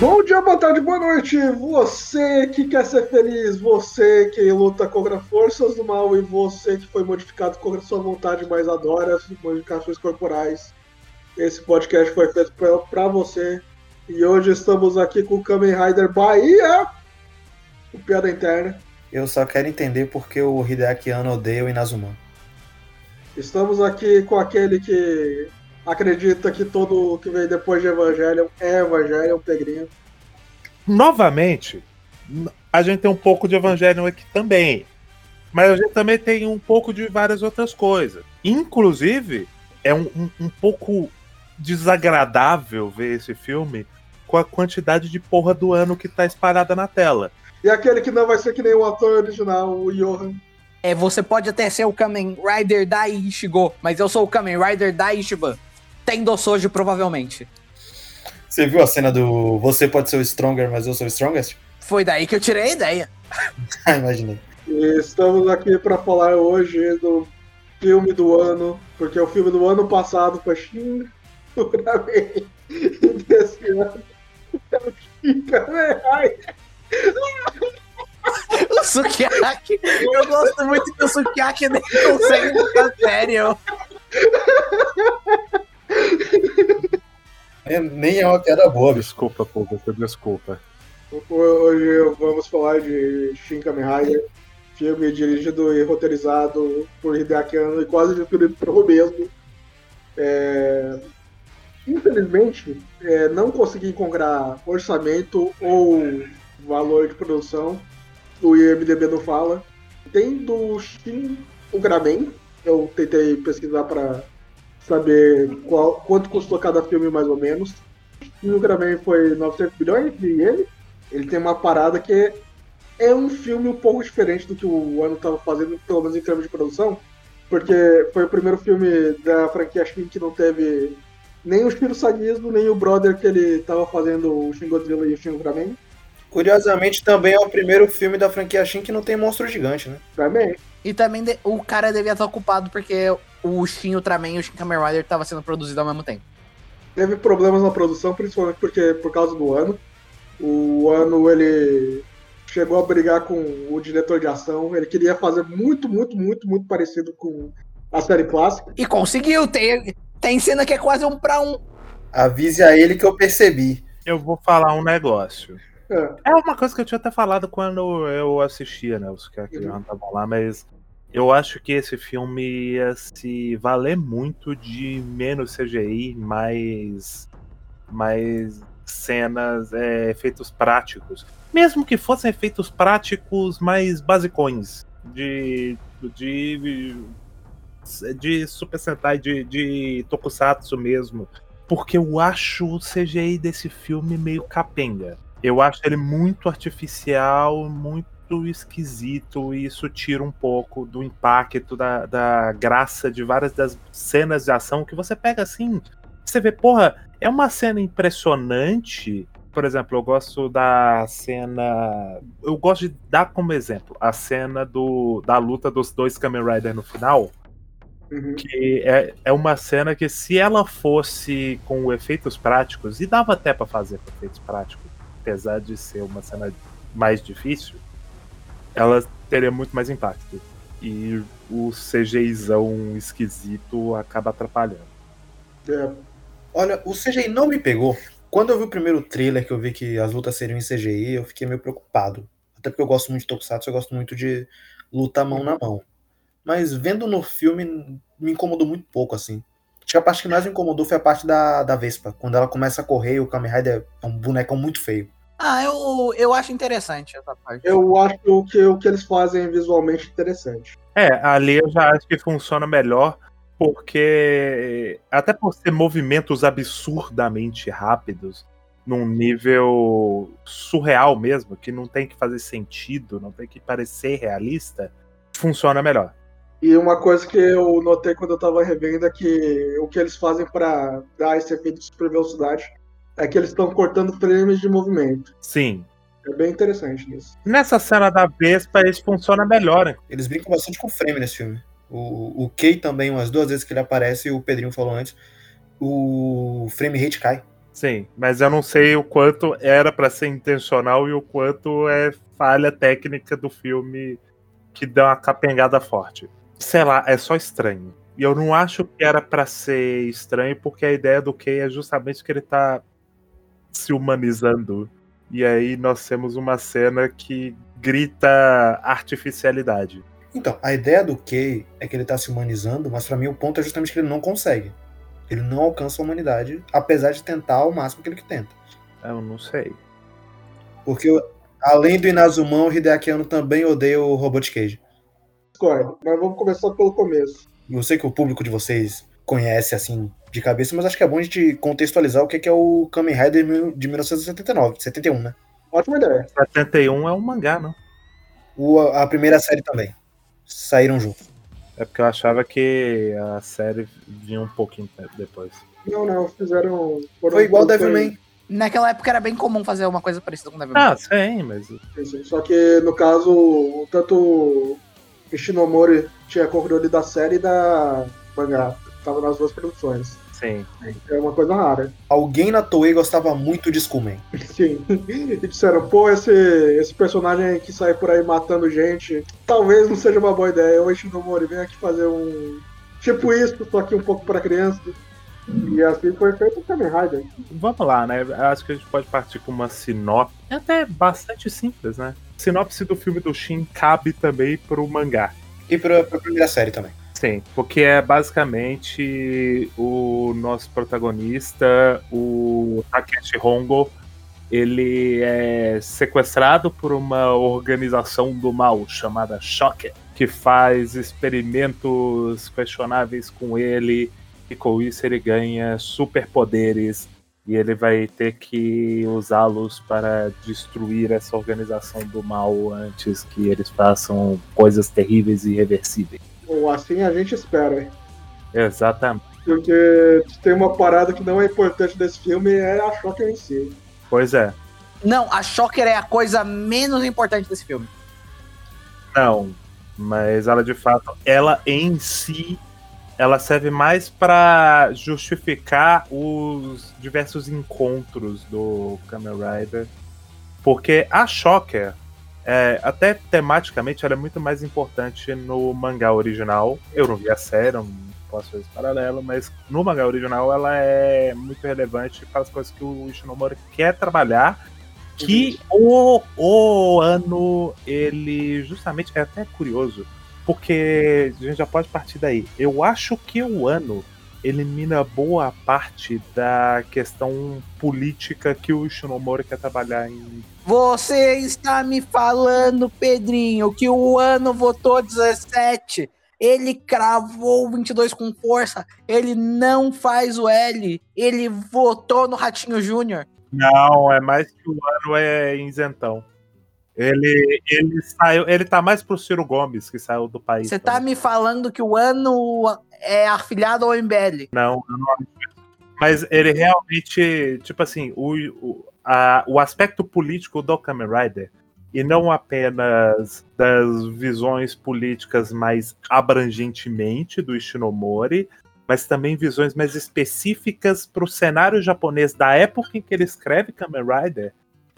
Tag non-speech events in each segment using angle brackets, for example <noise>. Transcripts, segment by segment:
Bom dia, boa tarde, boa noite. Você que quer ser feliz, você que luta contra forças do mal e você que foi modificado contra sua vontade, mas adora as modificações corporais. Esse podcast foi feito para você. E hoje estamos aqui com o Kamen Rider Bahia, o piada interna. Eu só quero entender porque o Hideaki Anno odeia o Inazuma. Estamos aqui com aquele que acredita que todo o que vem depois de Evangelion é Evangelion, Pegrinho. Novamente, a gente tem um pouco de Evangelion aqui também. Mas a gente também tem um pouco de várias outras coisas. Inclusive, é um, um, um pouco desagradável ver esse filme com a quantidade de porra do ano que tá espalhada na tela. E aquele que não vai ser que nem o ator original, o Johan. É, você pode até ser o Kamen Rider da Ichigo, mas eu sou o Kamen Rider da Ishiban. Tendo Soji, provavelmente. Você viu a cena do Você pode ser o Stronger, mas eu sou o Strongest? Foi daí que eu tirei a ideia. <laughs> ah, imaginei. Estamos aqui para falar hoje do filme do ano, porque o filme do ano passado foi Shin <laughs> Uramen. E desse ano é o Shin Rider. <laughs> O Sukiyaki, eu gosto muito que o Sukiyaki nem consegue ficar sério. É, nem é uma piada boa. Desculpa, público, desculpa. Hoje vamos falar de Shin Kamen Rider, filme dirigido e roteirizado por Hideaki Anno e quase destruído por mesmo. É... Infelizmente, é, não consegui encontrar orçamento ou valor de produção. O IMDB não fala. Tem do Shin Ultraman. Eu tentei pesquisar para saber qual, quanto custou cada filme mais ou menos. Shin Ultraman foi 900 bilhões de ienes. Ele tem uma parada que é um filme um pouco diferente do que o ano estava fazendo, pelo menos em termos de produção. Porque foi o primeiro filme da franquia Shin que não teve nem o Shiro Sagismo, nem o brother que ele estava fazendo o Shin Godzilla e o Shin Ultraman. Curiosamente, também é o primeiro filme da franquia Shin que não tem monstro gigante, né? Também. E também de- o cara devia estar ocupado porque o Shin Ultraman e o Shin Kamen Rider estavam sendo produzidos ao mesmo tempo. Teve problemas na produção, principalmente porque por causa do ano. O ano ele chegou a brigar com o diretor de ação. Ele queria fazer muito, muito, muito, muito parecido com a série clássica. E conseguiu, tem, tem cena que é quase um pra um. Avise a ele que eu percebi. Eu vou falar um negócio. É, É uma coisa que eu tinha até falado quando eu assistia, né? Os que Uhum. não estavam lá, mas eu acho que esse filme ia se valer muito de menos CGI, mais, mais cenas, é, efeitos práticos. Mesmo que fossem efeitos práticos mais basicões. De. de. de Super Sentai, de, de Tokusatsu mesmo. Porque eu acho o CGI desse filme meio capenga. Eu acho ele muito artificial, muito esquisito, e isso tira um pouco do impacto, da, da graça de várias das cenas de ação que você pega assim. Você vê, porra, é uma cena impressionante. Por exemplo, eu gosto da cena. Eu gosto de dar como exemplo a cena do, da luta dos dois Kamen Rider no final uhum. que é, é uma cena que se ela fosse com efeitos práticos, e dava até pra fazer com efeitos práticos, apesar de ser uma cena mais difícil, ela teria muito mais impacto. E o CGIzão esquisito acaba atrapalhando. É, Olha, o CGI não me pegou. Quando eu vi o primeiro trailer, que eu vi que as lutas seriam em CGI, eu fiquei meio preocupado. Até porque eu gosto muito de Tokusatsu, eu gosto muito de luta mão na mão. Mas vendo no filme, me incomodou muito pouco, assim. Acho que a parte que mais me incomodou foi a parte da, da Vespa. Quando ela começa a correr o Kamen Rider é um bonecão muito feio. Ah, eu, eu acho interessante essa parte. eu acho que o que eles fazem é visualmente interessante. É, ali eu já acho que funciona melhor, porque até por ser movimentos absurdamente rápidos, num nível surreal mesmo, que não tem que fazer sentido, não tem que parecer realista, funciona melhor. E uma coisa que eu notei quando eu tava revendo é que o que eles fazem para dar esse efeito de super velocidade é que eles estão cortando frames de movimento. Sim. É bem interessante isso. Nessa cena da Vespa, isso funciona melhor, né? Eles brincam bastante com frame nesse filme. O, o Kei também, umas duas vezes que ele aparece, o Pedrinho falou antes, o frame rate cai. Sim, mas eu não sei o quanto era pra ser intencional e o quanto é falha técnica do filme que dá uma capengada forte. Sei lá, é só estranho. E eu não acho que era pra ser estranho, porque a ideia do Kay é justamente que ele tá se humanizando. E aí nós temos uma cena que grita artificialidade. Então, a ideia do Kay é que ele tá se humanizando, mas pra mim o ponto é justamente que ele não consegue. Ele não alcança a humanidade, apesar de tentar ao máximo que ele que tenta. Eu não sei. Porque além do Inazumão, o Hideaki Anno também odeia o Robot Cage. Discordo, mas vamos começar pelo começo. Eu sei que o público de vocês conhece assim de cabeça, mas acho que é bom a gente contextualizar o que é o Kamen Rider de 1979, 71, né? Ótima ideia. 71 é um mangá, não? O, a primeira série também. Saíram juntos. É porque eu achava que a série vinha um pouquinho depois. Não, não, fizeram. foram- Foi igual Devilman. Naquela época era bem comum fazer uma coisa parecida com Devilman. Ah, sim, mas. Só que no caso, tanto Ishinomori tinha controle da série e da mangá. Tava nas duas produções. Sim. É uma coisa rara. Alguém na Toei gostava muito de Skullman. <laughs> Sim. E disseram, pô, esse, esse personagem que sai por aí matando gente, talvez não seja uma boa ideia. O Ishinomori vem aqui fazer um. Tipo isso, só que um pouco pra criança. E assim foi feito o Kamen Rider. Vamos lá, né? Acho que a gente pode partir com uma sinopse. É até bastante simples, né? Sinopse do filme do Shin cabe também pro mangá. E pra, pra primeira série também. Sim, porque é basicamente o nosso protagonista, o Takeshi Hongo, ele é sequestrado por uma organização do mal chamada Shocker, que faz experimentos questionáveis com ele e com isso ele ganha superpoderes e ele vai ter que usá-los para destruir essa organização do mal antes que eles façam coisas terríveis e irreversíveis. Ou assim a gente espera. Exatamente. Porque tem uma parada que não é importante desse filme, é a Shocker em si. Pois é. Não, a Shocker é a coisa menos importante desse filme. Não, mas ela de fato, ela em si, ela serve mais pra justificar os diversos encontros do Kamen Rider, porque a Shocker, é, até tematicamente, ela é muito mais importante no mangá original. Eu não vi a série, não posso fazer esse paralelo, mas no mangá original ela é muito relevante para as coisas que o Ishinomori quer trabalhar que o, o ano ele justamente é até curioso porque a gente já pode partir daí eu acho que o ano elimina boa parte da questão política que o Shinomori quer trabalhar em Você está me falando, Pedrinho, que o ano votou 17. Ele cravou 22 com força. Ele não faz o L. Ele votou no Ratinho Júnior. não é mais que o ano é isentão ele ele saiu ele tá mais pro Ciro Gomes que saiu do país Você tá me falando que o ano é afiliado ao MBL. Não, eu não acho. Mas ele realmente, tipo assim, o, o, a- o aspecto político do Kamen Rider, e não apenas das visões políticas mais abrangentemente do Ishinomori, mas também visões mais específicas para o cenário japonês da época em que ele escreve Kamen Rider,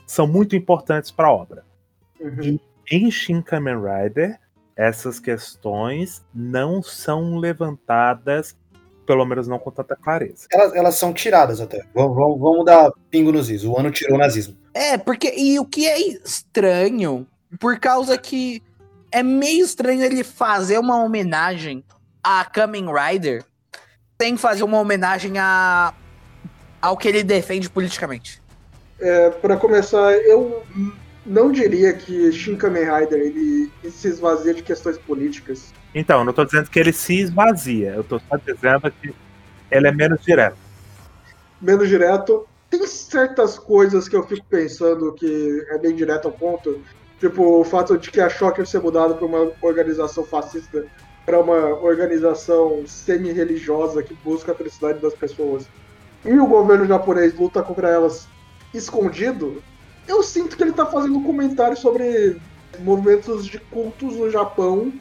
são muito importantes para a obra. Uhum. Em Shin Kamen Rider, essas questões não são levantadas, pelo menos não com tanta clareza. Elas, elas são tiradas até. Vamos, vamos, vamos dar pingo nos is. O ano tirou o nazismo. É, porque. E o que é estranho, por causa que é meio estranho ele fazer uma homenagem a Kamen Rider sem fazer uma homenagem a, ao que ele defende politicamente. É, para começar, eu não diria que Shin Kamen Rider ele, ele se esvazia de questões políticas. Então, eu não tô dizendo que ele se esvazia, eu tô só dizendo que ele é menos direto. Menos direto. Tem certas coisas que eu fico pensando que é bem direto ao ponto. Tipo, o fato de que a Shocker ser mudada para uma organização fascista para uma organização semi-religiosa que busca a felicidade das pessoas. E o governo japonês luta contra elas escondido. Eu sinto que ele tá fazendo um comentário sobre movimentos de cultos no Japão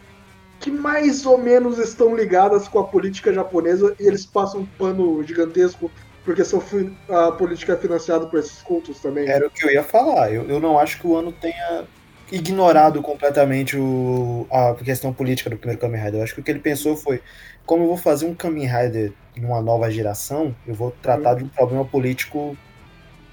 que mais ou menos estão ligadas com a política japonesa e eles passam um pano gigantesco porque são a política é financiada por esses cultos também. Era o que eu ia falar. Eu, eu não acho que o ano tenha ignorado completamente o, a questão política do primeiro Kamen Rider. Eu acho que o que ele pensou foi: como eu vou fazer um Kamen Rider numa nova geração, eu vou tratar de um problema político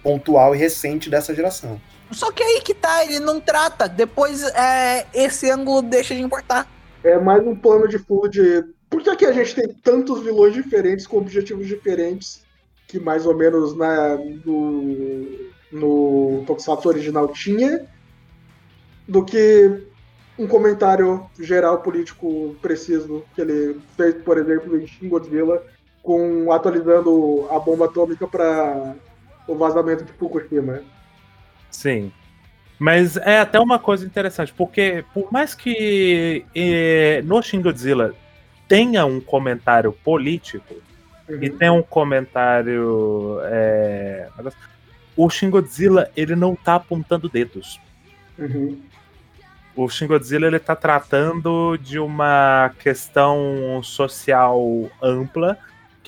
pontual e recente dessa geração. Só que aí que tá, ele não trata. Depois é, esse ângulo deixa de importar. É mais um plano de fundo de. Por que, que a gente tem tantos vilões diferentes com objetivos diferentes que mais ou menos na, no, no Tokusatsu original tinha do que um comentário geral político preciso que ele fez, por exemplo, em Shin Godzilla, com atualizando a bomba atômica para o vazamento de Fukushima. Sim. Mas é até uma coisa interessante, porque por mais que eh, no Shin Godzilla tenha um comentário político e tenha um comentário. é, o Shin Godzilla ele não tá apontando dedos. Uhum. O Shin Godzilla ele tá tratando de uma questão social ampla,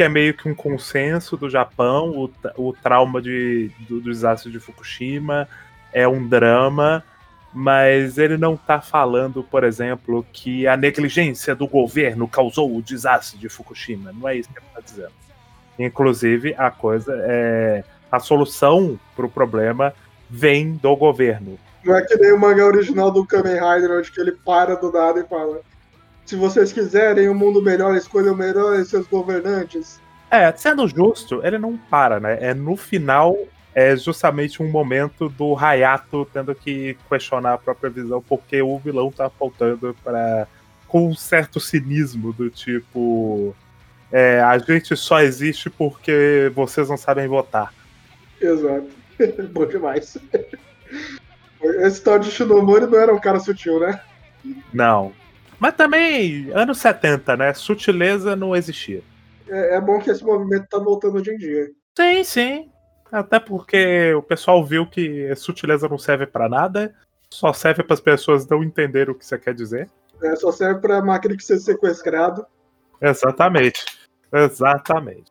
que é meio que um consenso do Japão, o, o trauma de, do, do desastre de Fukushima é um drama, mas ele não tá falando, por exemplo, que a negligência do governo causou o desastre de Fukushima. Não é isso que ele tá dizendo. Inclusive, a coisa é. A solução pro problema vem do governo. Não é que nem o mangá original do Kamen Rider, onde ele para do nada e fala: Se vocês quiserem um mundo melhor, escolham melhor seus governantes. É, sendo justo, ele não para, né? É no final, é justamente um momento do Hayato tendo que questionar a própria visão, porque o vilão tá apontando para com um certo cinismo do tipo. é, a gente só existe porque vocês não sabem votar. Exato. <laughs> Bom demais. <laughs> Esse tal de Shinomori não era um cara sutil, né? Não. Mas também, anos 70, né? Sutileza não existia. É, é bom que esse movimento tá voltando hoje em dia. Sim, sim. Até porque o pessoal viu que sutileza não serve pra nada, só serve para as pessoas não entenderem o que você quer dizer. É, só serve pra máquina que ser sequestrado. Exatamente. Exatamente.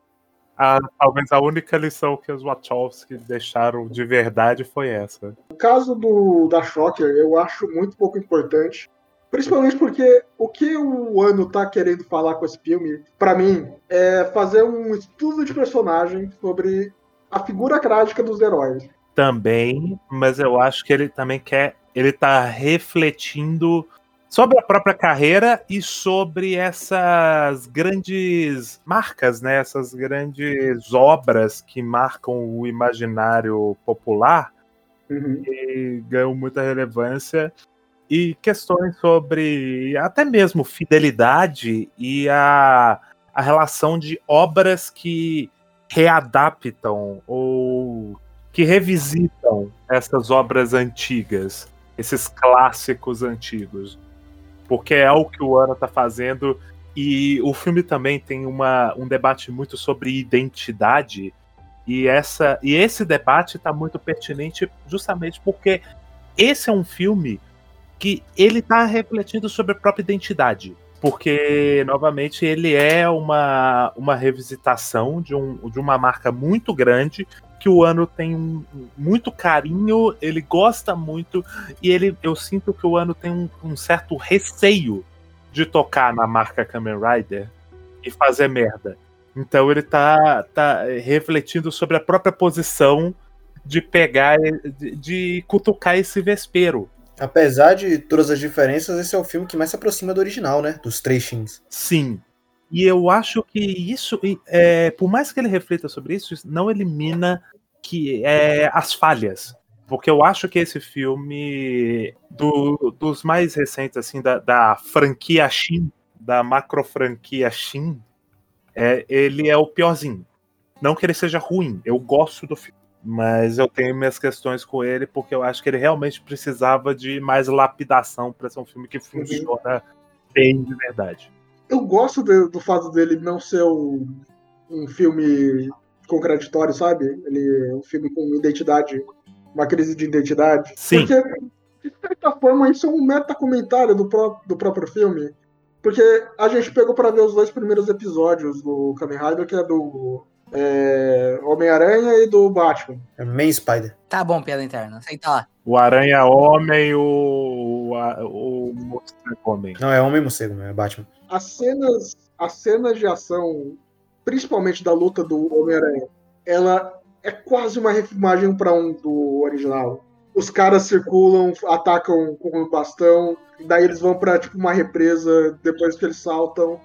A, talvez a única lição que os Wachowski deixaram de verdade foi essa. O caso do, da Shocker eu acho muito pouco importante. Principalmente porque o que o Ano tá querendo falar com esse filme, pra mim, é fazer um estudo de personagem sobre a figura trágica dos heróis. Também, mas eu acho que ele também quer. Ele tá refletindo sobre a própria carreira e sobre essas grandes marcas, né? Essas grandes obras que marcam o imaginário popular Uhum. e ganham muita relevância e questões sobre até mesmo fidelidade e a, a relação de obras que readaptam ou que revisitam essas obras antigas, esses clássicos antigos. Porque é o que o Ana está fazendo e o filme também tem uma, um debate muito sobre identidade e, essa, e esse debate está muito pertinente justamente porque esse é um filme que ele está refletindo sobre a própria identidade. Porque, novamente, ele é uma, uma revisitação de, um, de uma marca muito grande que o Ano tem um, muito carinho, ele gosta muito, e ele eu sinto que o Ano tem um, um certo receio de tocar na marca Kamen Rider e fazer merda. Então ele tá, tá refletindo sobre a própria posição de pegar, de, de cutucar esse vespeiro. Apesar de todas as diferenças, esse é o filme que mais se aproxima do original, né? Dos três Shins. Sim. E eu acho que isso, é, por mais que ele reflita sobre isso, não elimina que é, as falhas. Porque eu acho que esse filme, do, dos mais recentes, assim, da, da franquia Shin, da macro franquia Shin, é, ele é o piorzinho. Não que ele seja ruim, eu gosto do filme. Mas eu tenho minhas questões com ele, porque eu acho que ele realmente precisava de mais lapidação para ser um filme que funciona bem de verdade. Eu gosto de, do fato dele não ser um, um filme contraditório, sabe? Ele é um filme com identidade, uma crise de identidade. Sim. Porque, de certa forma, isso é um meta-comentário do, pró do próprio filme. Porque a gente pegou para ver os dois primeiros episódios do Kamen Rider, que é do é, Homem-Aranha e do Batman. É Man Spider. Tá bom, piada interna. Aceita lá. O Aranha Homem e o. O, o Monstro Homem. Não, é Homem Morcego, é Batman. As cenas, as cenas de ação, principalmente da luta do Homem-Aranha, ela é quase uma refilmagem para um do original. Os caras circulam, atacam com um bastão, daí eles vão para tipo uma represa depois que eles saltam.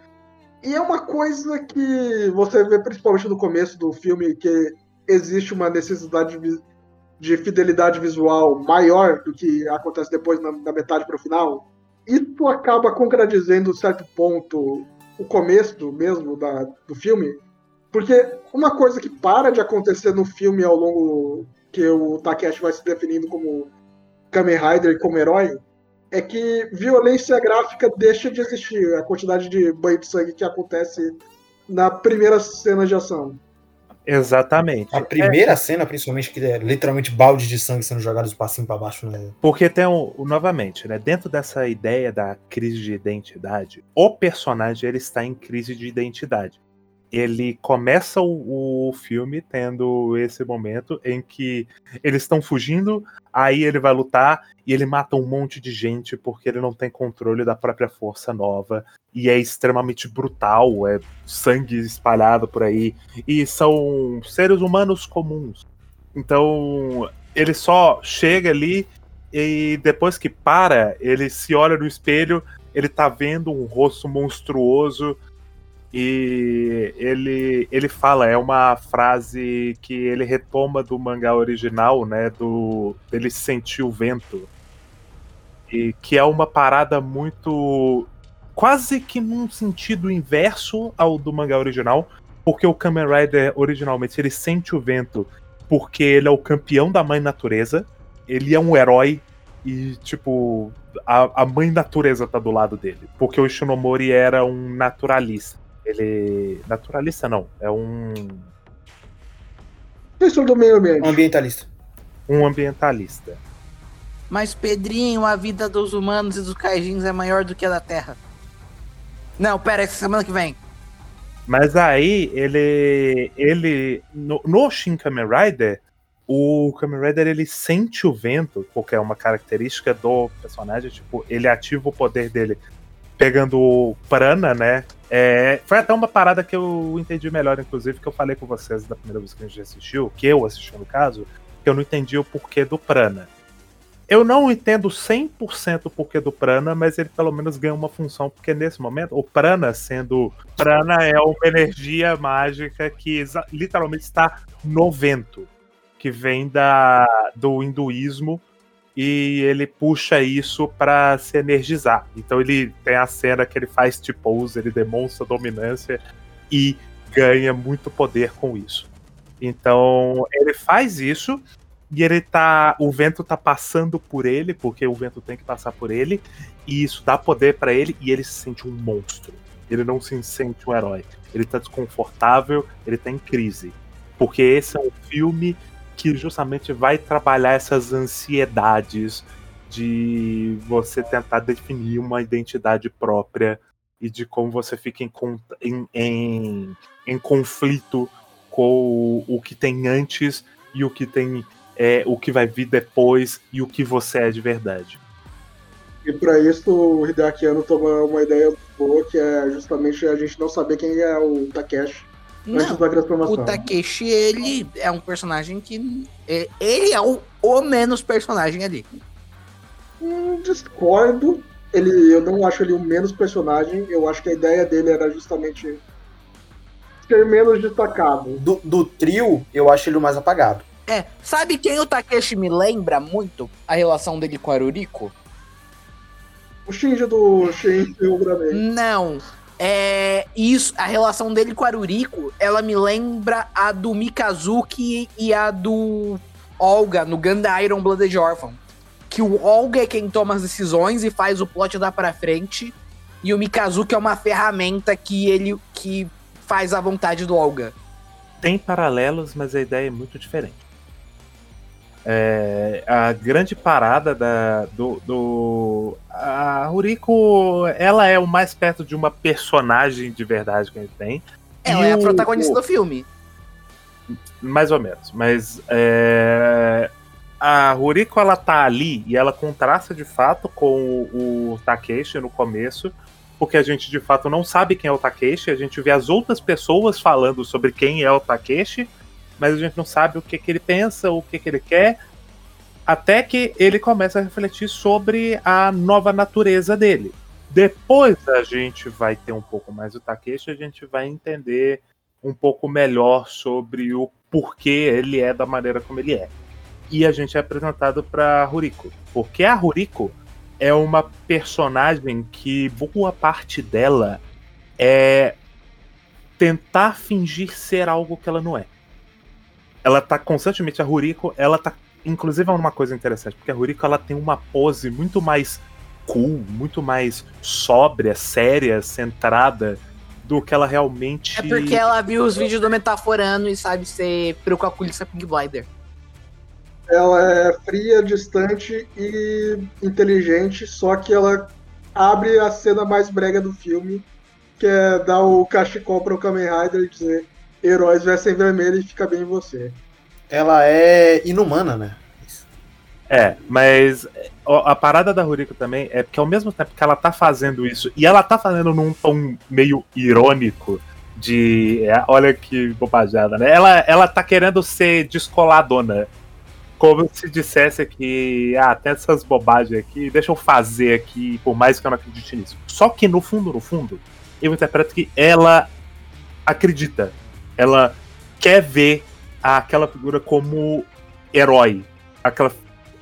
E é uma coisa que você vê principalmente no começo do filme que existe uma necessidade de, de fidelidade visual maior do que acontece depois na, na metade para o final. Tu acaba concretizando um certo ponto o começo mesmo da, do filme, porque uma coisa que para de acontecer no filme ao longo que o Takeshi vai se definindo como Kamen Rider como herói, é que violência gráfica deixa de existir. A quantidade de banho de sangue que acontece na primeira cena de ação. Exatamente. A primeira é. cena, principalmente, que é literalmente balde de sangue sendo jogados de passinho para baixo, né? Porque tem um, novamente, né? Dentro dessa ideia da crise de identidade, o personagem ele está em crise de identidade ele começa o, o, filme tendo esse momento em que eles estão fugindo, aí ele vai lutar e ele mata um monte de gente porque ele não tem controle da própria força nova e é extremamente brutal, é sangue espalhado por aí e são seres humanos comuns. Então ele só chega ali e depois que para, ele se olha no espelho, ele tá vendo um rosto monstruoso e ele, ele fala, é uma frase que ele retoma do mangá original, né? Do ele sentir o vento. E que é uma parada muito. quase que num sentido inverso ao do mangá original. Porque o Kamen Rider originalmente ele sente o vento porque ele é o campeão da mãe natureza. Ele é um herói e, tipo, a, a mãe natureza tá do lado dele. Porque o Ishinomori era um naturalista. Ele. Naturalista não, é um. Professor do meio ambiente. Um ambientalista. Um ambientalista. Mas, Pedrinho, a vida dos humanos e dos kaijins é maior do que a da Terra. Não, pera, essa semana que vem. Mas aí, ele. ele no, no Shin Kamen Rider, o Kamen Rider ele sente o vento, porque é uma característica do personagem. Tipo, ele ativa o poder dele pegando prana, né? É, foi até uma parada que eu entendi melhor, inclusive, que eu falei com vocês da primeira vez que a gente assistiu, que eu assisti no caso, que eu não entendi o porquê do prana. Eu não entendo 100% o porquê do prana, mas ele pelo menos ganha uma função, porque nesse momento, o prana sendo. Prana é uma energia mágica que literalmente está no vento, que vem da, do hinduísmo e ele puxa isso para se energizar. Então ele tem a cena que ele faz T-pose, ele demonstra dominância e ganha muito poder com isso. Então ele faz isso e ele tá, o vento tá passando por ele, porque o vento tem que passar por ele, e isso dá poder para ele e ele se sente um monstro. Ele não se sente um herói. Ele tá desconfortável, ele tá em crise. Porque esse é um filme que justamente vai trabalhar essas ansiedades de você tentar definir uma identidade própria e de como você fica em, em, em, em conflito com o, que tem antes e o que tem é, o que vai vir depois e o que você é de verdade. E para isso o Hideaki Anno toma uma ideia boa que é justamente a gente não saber quem é o Takeshi não, o Takeshi, ele é um personagem que. É, ele é o, o menos personagem ali. Hum, discordo. Ele, eu não acho ele o menos personagem. Eu acho que a ideia dele era justamente ser menos destacado. Do, do trio, eu acho ele o mais apagado. É, sabe quem o Takeshi me lembra muito? A relação dele com a Aruriko? O Shinji do Shinji Ultraman. Não, é, isso, a relação dele com a Aruriko, ela me lembra a do Mikazuki e a do Olga no Ganda Iron Blooded Orphan. Que o Olga é quem toma as decisões e faz o plot dar pra frente. E o Mikazuki é uma ferramenta que ele que faz a vontade do Olga. Tem paralelos, mas a ideia é muito diferente. É, a grande parada da, do, do. A Ruriko, ela é o mais perto de uma personagem de verdade que a gente tem. Ela e é a protagonista o, do filme. Mais ou menos. Mas é, a Ruriko ela tá ali e ela contrasta de fato com o, o Takeshi no começo, porque a gente de fato não sabe quem é o Takeshi, a gente vê as outras pessoas falando sobre quem é o Takeshi, mas a gente não sabe o que, que ele pensa, o que, que ele quer, até que ele começa a refletir sobre a nova natureza dele. Depois a gente vai ter um pouco mais do Takeshi, a gente vai entender um pouco melhor sobre o porquê ele é da maneira como ele é. E a gente é apresentado para Ruriko, porque a Ruriko é uma personagem que boa parte dela é tentar fingir ser algo que ela não é. Ela tá constantemente a Ruriko, ela tá inclusive é uma coisa interessante, porque a Ruriko ela tem uma pose muito mais cool, muito mais sóbria, séria, centrada do que ela realmente. É porque ela viu os vídeos do Metaforano e sabe ser peruca culista Pink Blinder. Ela é fria, distante e inteligente, só que ela abre a cena mais brega do filme, que é dar o cachecol para o Kamen Rider e dizer heróis vestem vermelho e fica bem em você. Ela é inumana, né? É, mas a parada da Ruriko também é porque ao mesmo tempo que ela tá fazendo isso, e ela tá fazendo num tom meio irônico, de. É, olha que bobajada, né? Ela, ela tá querendo ser descoladona. Como se dissesse que, ah, tem essas bobagens aqui, deixa eu fazer aqui, por mais que eu não acredite nisso. Só que no fundo, no fundo, eu interpreto que ela acredita. Ela quer ver aquela figura como herói. Aquela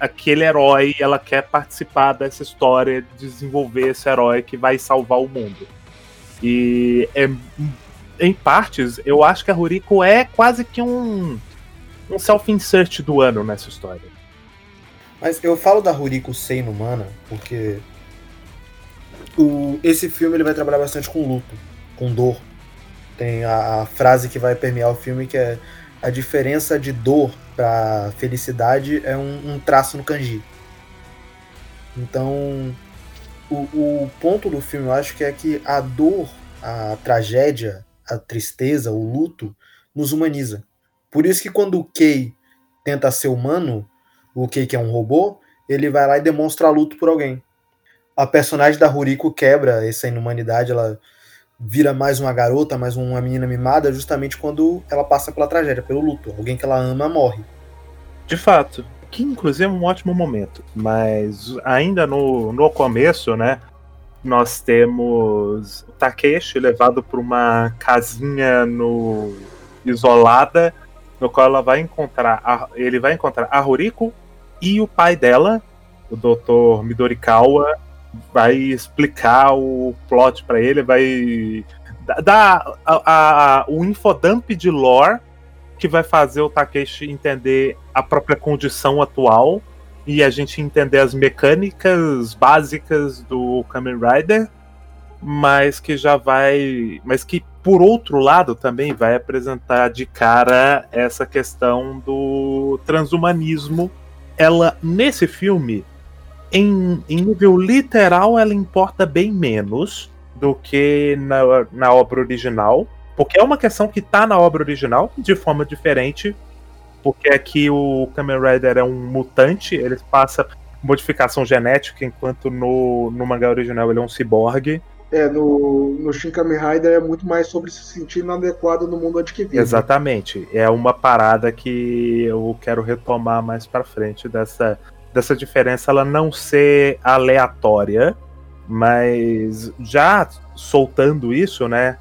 aquele herói, ela quer participar dessa história, desenvolver esse herói que vai salvar o mundo. E é, em partes, eu acho que a Ruriko é quase que um, um self-insert do ano nessa história. Mas eu falo da Ruriko ser inumana porque o, esse filme ele vai trabalhar bastante com luto, com dor. Tem a, a frase que vai permear o filme que é a diferença de dor para felicidade é um, um, traço no kanji. Então, o, o, ponto do filme eu acho que é que a dor, a tragédia, a tristeza, o luto nos humaniza. Por isso que quando o Kei tenta ser humano, o Kei que é um robô, ele vai lá e demonstra luto por alguém. A personagem da Ruriko quebra essa inumanidade, ela vira mais uma garota, mais uma menina mimada, justamente quando ela passa pela tragédia, pelo luto. Alguém que ela ama morre. De fato. Que inclusive é um ótimo momento. Mas ainda no, no começo, né? Nós temos o Takeshi levado para uma casinha no isolada, no qual ela vai encontrar a, ele vai encontrar a Ruriko e o pai dela, o Dr. Midorikawa, vai explicar o plot para ele, vai dar a, a, o infodump de lore que vai fazer o Takeshi entender a própria condição atual e a gente entender as mecânicas básicas do Kamen Rider, mas que já vai, mas que por outro lado também vai apresentar de cara essa questão do transhumanismo. Ela nesse filme em, em nível literal, ela importa bem menos do que na, na obra original. Porque é uma questão que tá na obra original, de forma diferente. Porque aqui o Kamen Rider é um mutante, ele passa modificação genética, enquanto no, no mangá original ele é um ciborgue. É, no, no Shin Kamen Rider é muito mais sobre se sentir inadequado no mundo onde que vive. Exatamente. É uma parada que eu quero retomar mais pra frente dessa dessa diferença ela não ser aleatória, mas já soltando isso, né?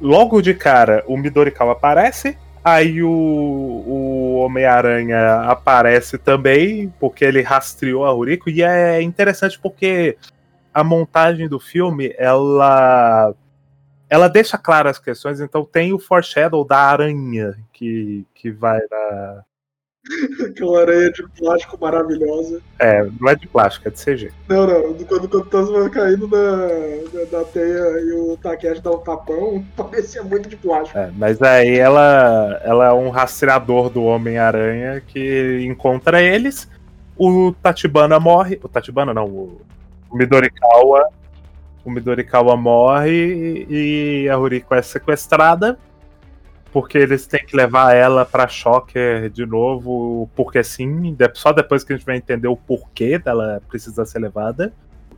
Logo de cara, o Midorikawa aparece, aí o, o Homem-Aranha aparece também, porque ele rastreou a Ruriko, e é interessante porque a montagem do filme, ela ela deixa claras as questões, então tem o foreshadow da aranha que, que vai na, <laughs> Aquela aranha de plástico maravilhosa. É, não é de plástico, é de CG. Não, não. Quando, quando tava caindo na, teia e o Takeshi dá um tapão, <laughs> parecia muito de plástico. É, mas aí ela, ela é um rastreador do Homem-Aranha que encontra eles. O Tatibana morre. O Tatibana não, o, o Midorikawa. O Midorikawa morre e a Ruriko é sequestrada porque eles têm que levar ela pra Shocker de novo, porque sim, só depois que a gente vai entender o porquê dela precisar ser levada,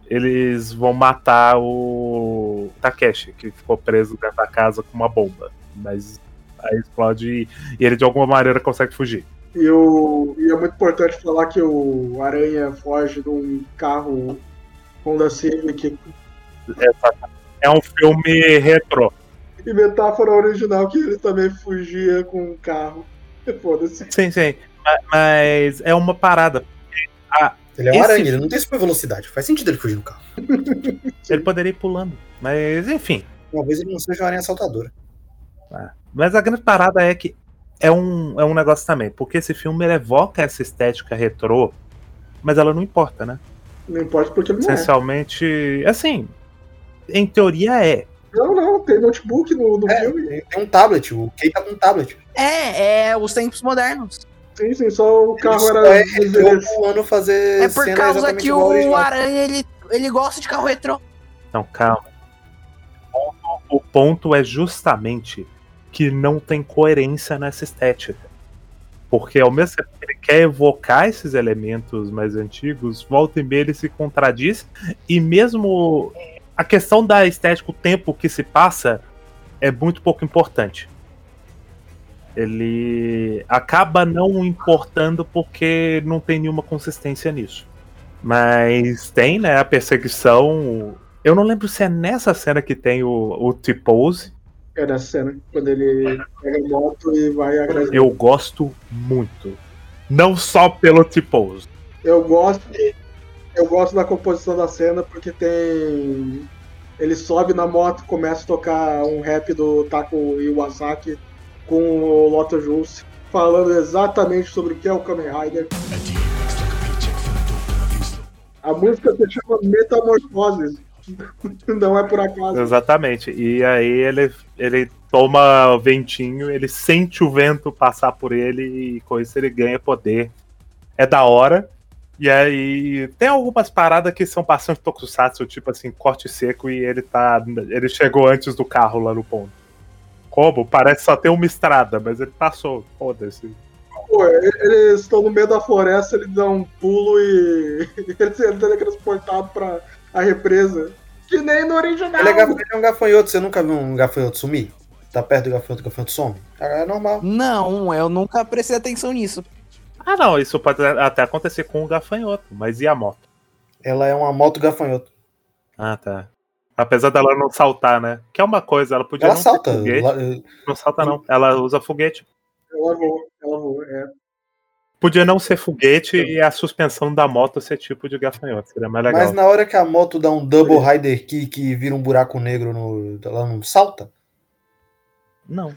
eles vão matar o Takeshi, que ficou preso dentro da casa com uma bomba. Mas aí explode e, ele de alguma maneira consegue fugir. E, o, e é muito importante falar que o Aranha foge de um carro Honda Civic. É um filme retrô. E metáfora original que ele também fugia com um carro. <laughs> Foda-se. Sim, sim. Ma- Mas é uma parada. Ele é um aranha, ele não tem super velocidade. Faz sentido ele fugir no carro. <laughs> Ele poderia ir pulando. Mas, enfim. Talvez ele não seja uma aranha assaltadora. Mas a grande parada é que é um, é um negócio também. Porque esse filme ele evoca essa estética retrô, mas ela não importa, né? Não importa porque não é. Essencialmente, assim, em teoria é. Não, não, tem notebook no, no É. filme. Tem, tem um tablet, o Kay tá com um tablet. É, é os tempos modernos. Sim, sim, só o carro Ele era. só é ano fazer É por cena causa que o. Aranha, ele, ele gosta de carro retrô. Não, calma. O ponto- O ponto é justamente que não tem coerência nessa estética. Porque ao mesmo tempo que ele quer evocar esses elementos mais antigos, volta e meia ele se contradiz, e mesmo a questão da estética, o tempo que se passa, é muito pouco importante. Ele acaba não importando porque não tem nenhuma consistência nisso. Mas tem, né, a perseguição. Eu não lembro se é nessa cena que tem o, o T-Pose. É nessa cena, quando ele pega a moto e vai atrás. Eu gosto muito. Não só pelo T-Pose. Eu gosto. Eu gosto da composição da cena porque tem. Ele sobe na moto, começa a tocar um rap do Taco Iwasaki com o Loto Juice, falando exatamente sobre o que é o Kamen Rider. A música se chama Metamorfoses. <laughs> Não é por acaso. Exatamente. E aí ele, ele toma ventinho, ele sente o vento passar por ele e com isso ele ganha poder. É da hora. E aí tem algumas paradas que são bastante tokusatsu, tipo assim, corte seco e ele tá. Ele chegou antes do carro lá no ponto. Como? Parece só ter uma estrada, mas ele passou. Foda-se. Pô, eles estão no meio da floresta, ele dá um pulo e <laughs> ele é teletransportado pra a represa. Que nem no original. Ele é, gaf- ele é um gafanhoto, você nunca viu um gafanhoto sumir? Tá perto do gafanhoto, o gafanhoto some? É normal. Não, eu nunca prestei atenção nisso. Ah, não, isso pode até acontecer com o gafanhoto, mas e a moto? Ela é uma moto gafanhoto. Ah, tá. Apesar dela não saltar, né? Que é uma coisa, ela podia Ela não salta. ter foguete. eh, Não salta, não. Ela usa foguete. Ela voa, ela voa, é. Podia não ser foguete e a suspensão da moto ser tipo de gafanhoto. Seria mais legal. Mas na hora que a moto dá um double rider kick e vira um buraco negro no. Ela não salta? Não.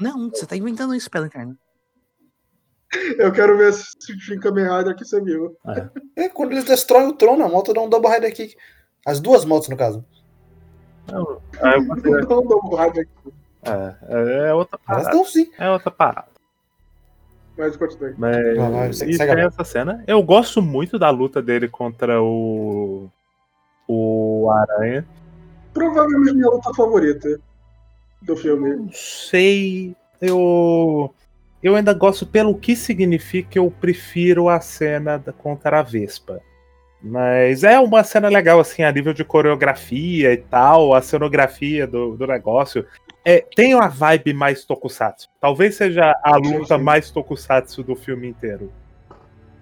Não, você tá inventando isso pela internet. Eu quero ver se Shin Kamen Rider que você viu. É, quando eles destroem o trono, a moto dá um double rider kick. As duas motos, no caso. não. Eu vou dizer, Não, não, Rider. é, é outra Elas parada. dão sim. É outra parada. Mas continue. Mas e a tem mão. essa cena. Eu gosto muito da luta dele contra o. O Aranha. Provavelmente minha luta favorita do filme. Não sei. Eu. Eu ainda gosto pelo que significa, eu prefiro a cena da, contra a Vespa. Mas é uma cena legal, assim, a nível de coreografia e tal, a cenografia do, do negócio. É, tem uma vibe mais tokusatsu. Talvez seja a luta mais tokusatsu do filme inteiro.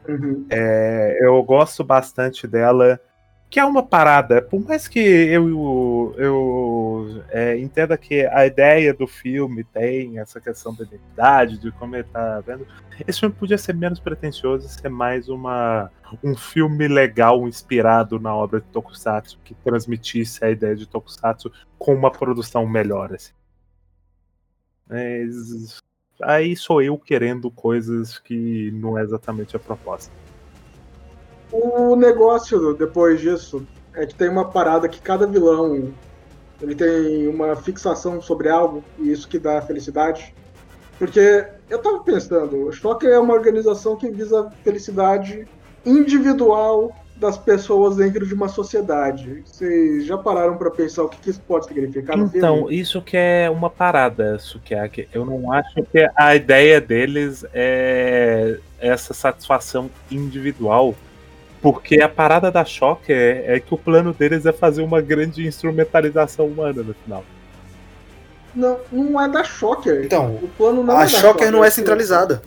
Uhum. É, eu gosto bastante dela. Que é uma parada, por mais que eu, eu é, entenda que a ideia do filme tem essa questão da identidade, de como ele tá vendo, esse filme podia ser menos pretencioso e ser mais uma, um filme legal inspirado na obra de Tokusatsu, que transmitisse a ideia de Tokusatsu com uma produção melhor. Assim. Mas aí sou eu querendo coisas que não é exatamente a proposta. O negócio depois disso é que tem uma parada que cada vilão ele tem uma fixação sobre algo e isso que dá felicidade. Porque eu tava pensando, o Shocker é uma organização que visa felicidade individual das pessoas dentro de uma sociedade. Vocês já pararam pra pensar o que, isso pode significar Então, isso que é uma parada, Sukiyaki. Eu não acho que a ideia deles é essa satisfação individual. Porque a parada da Shocker é que o plano deles é fazer uma grande instrumentalização humana no final. Não, não é da Shocker. Então, o plano não é a da Shocker não é centralizada.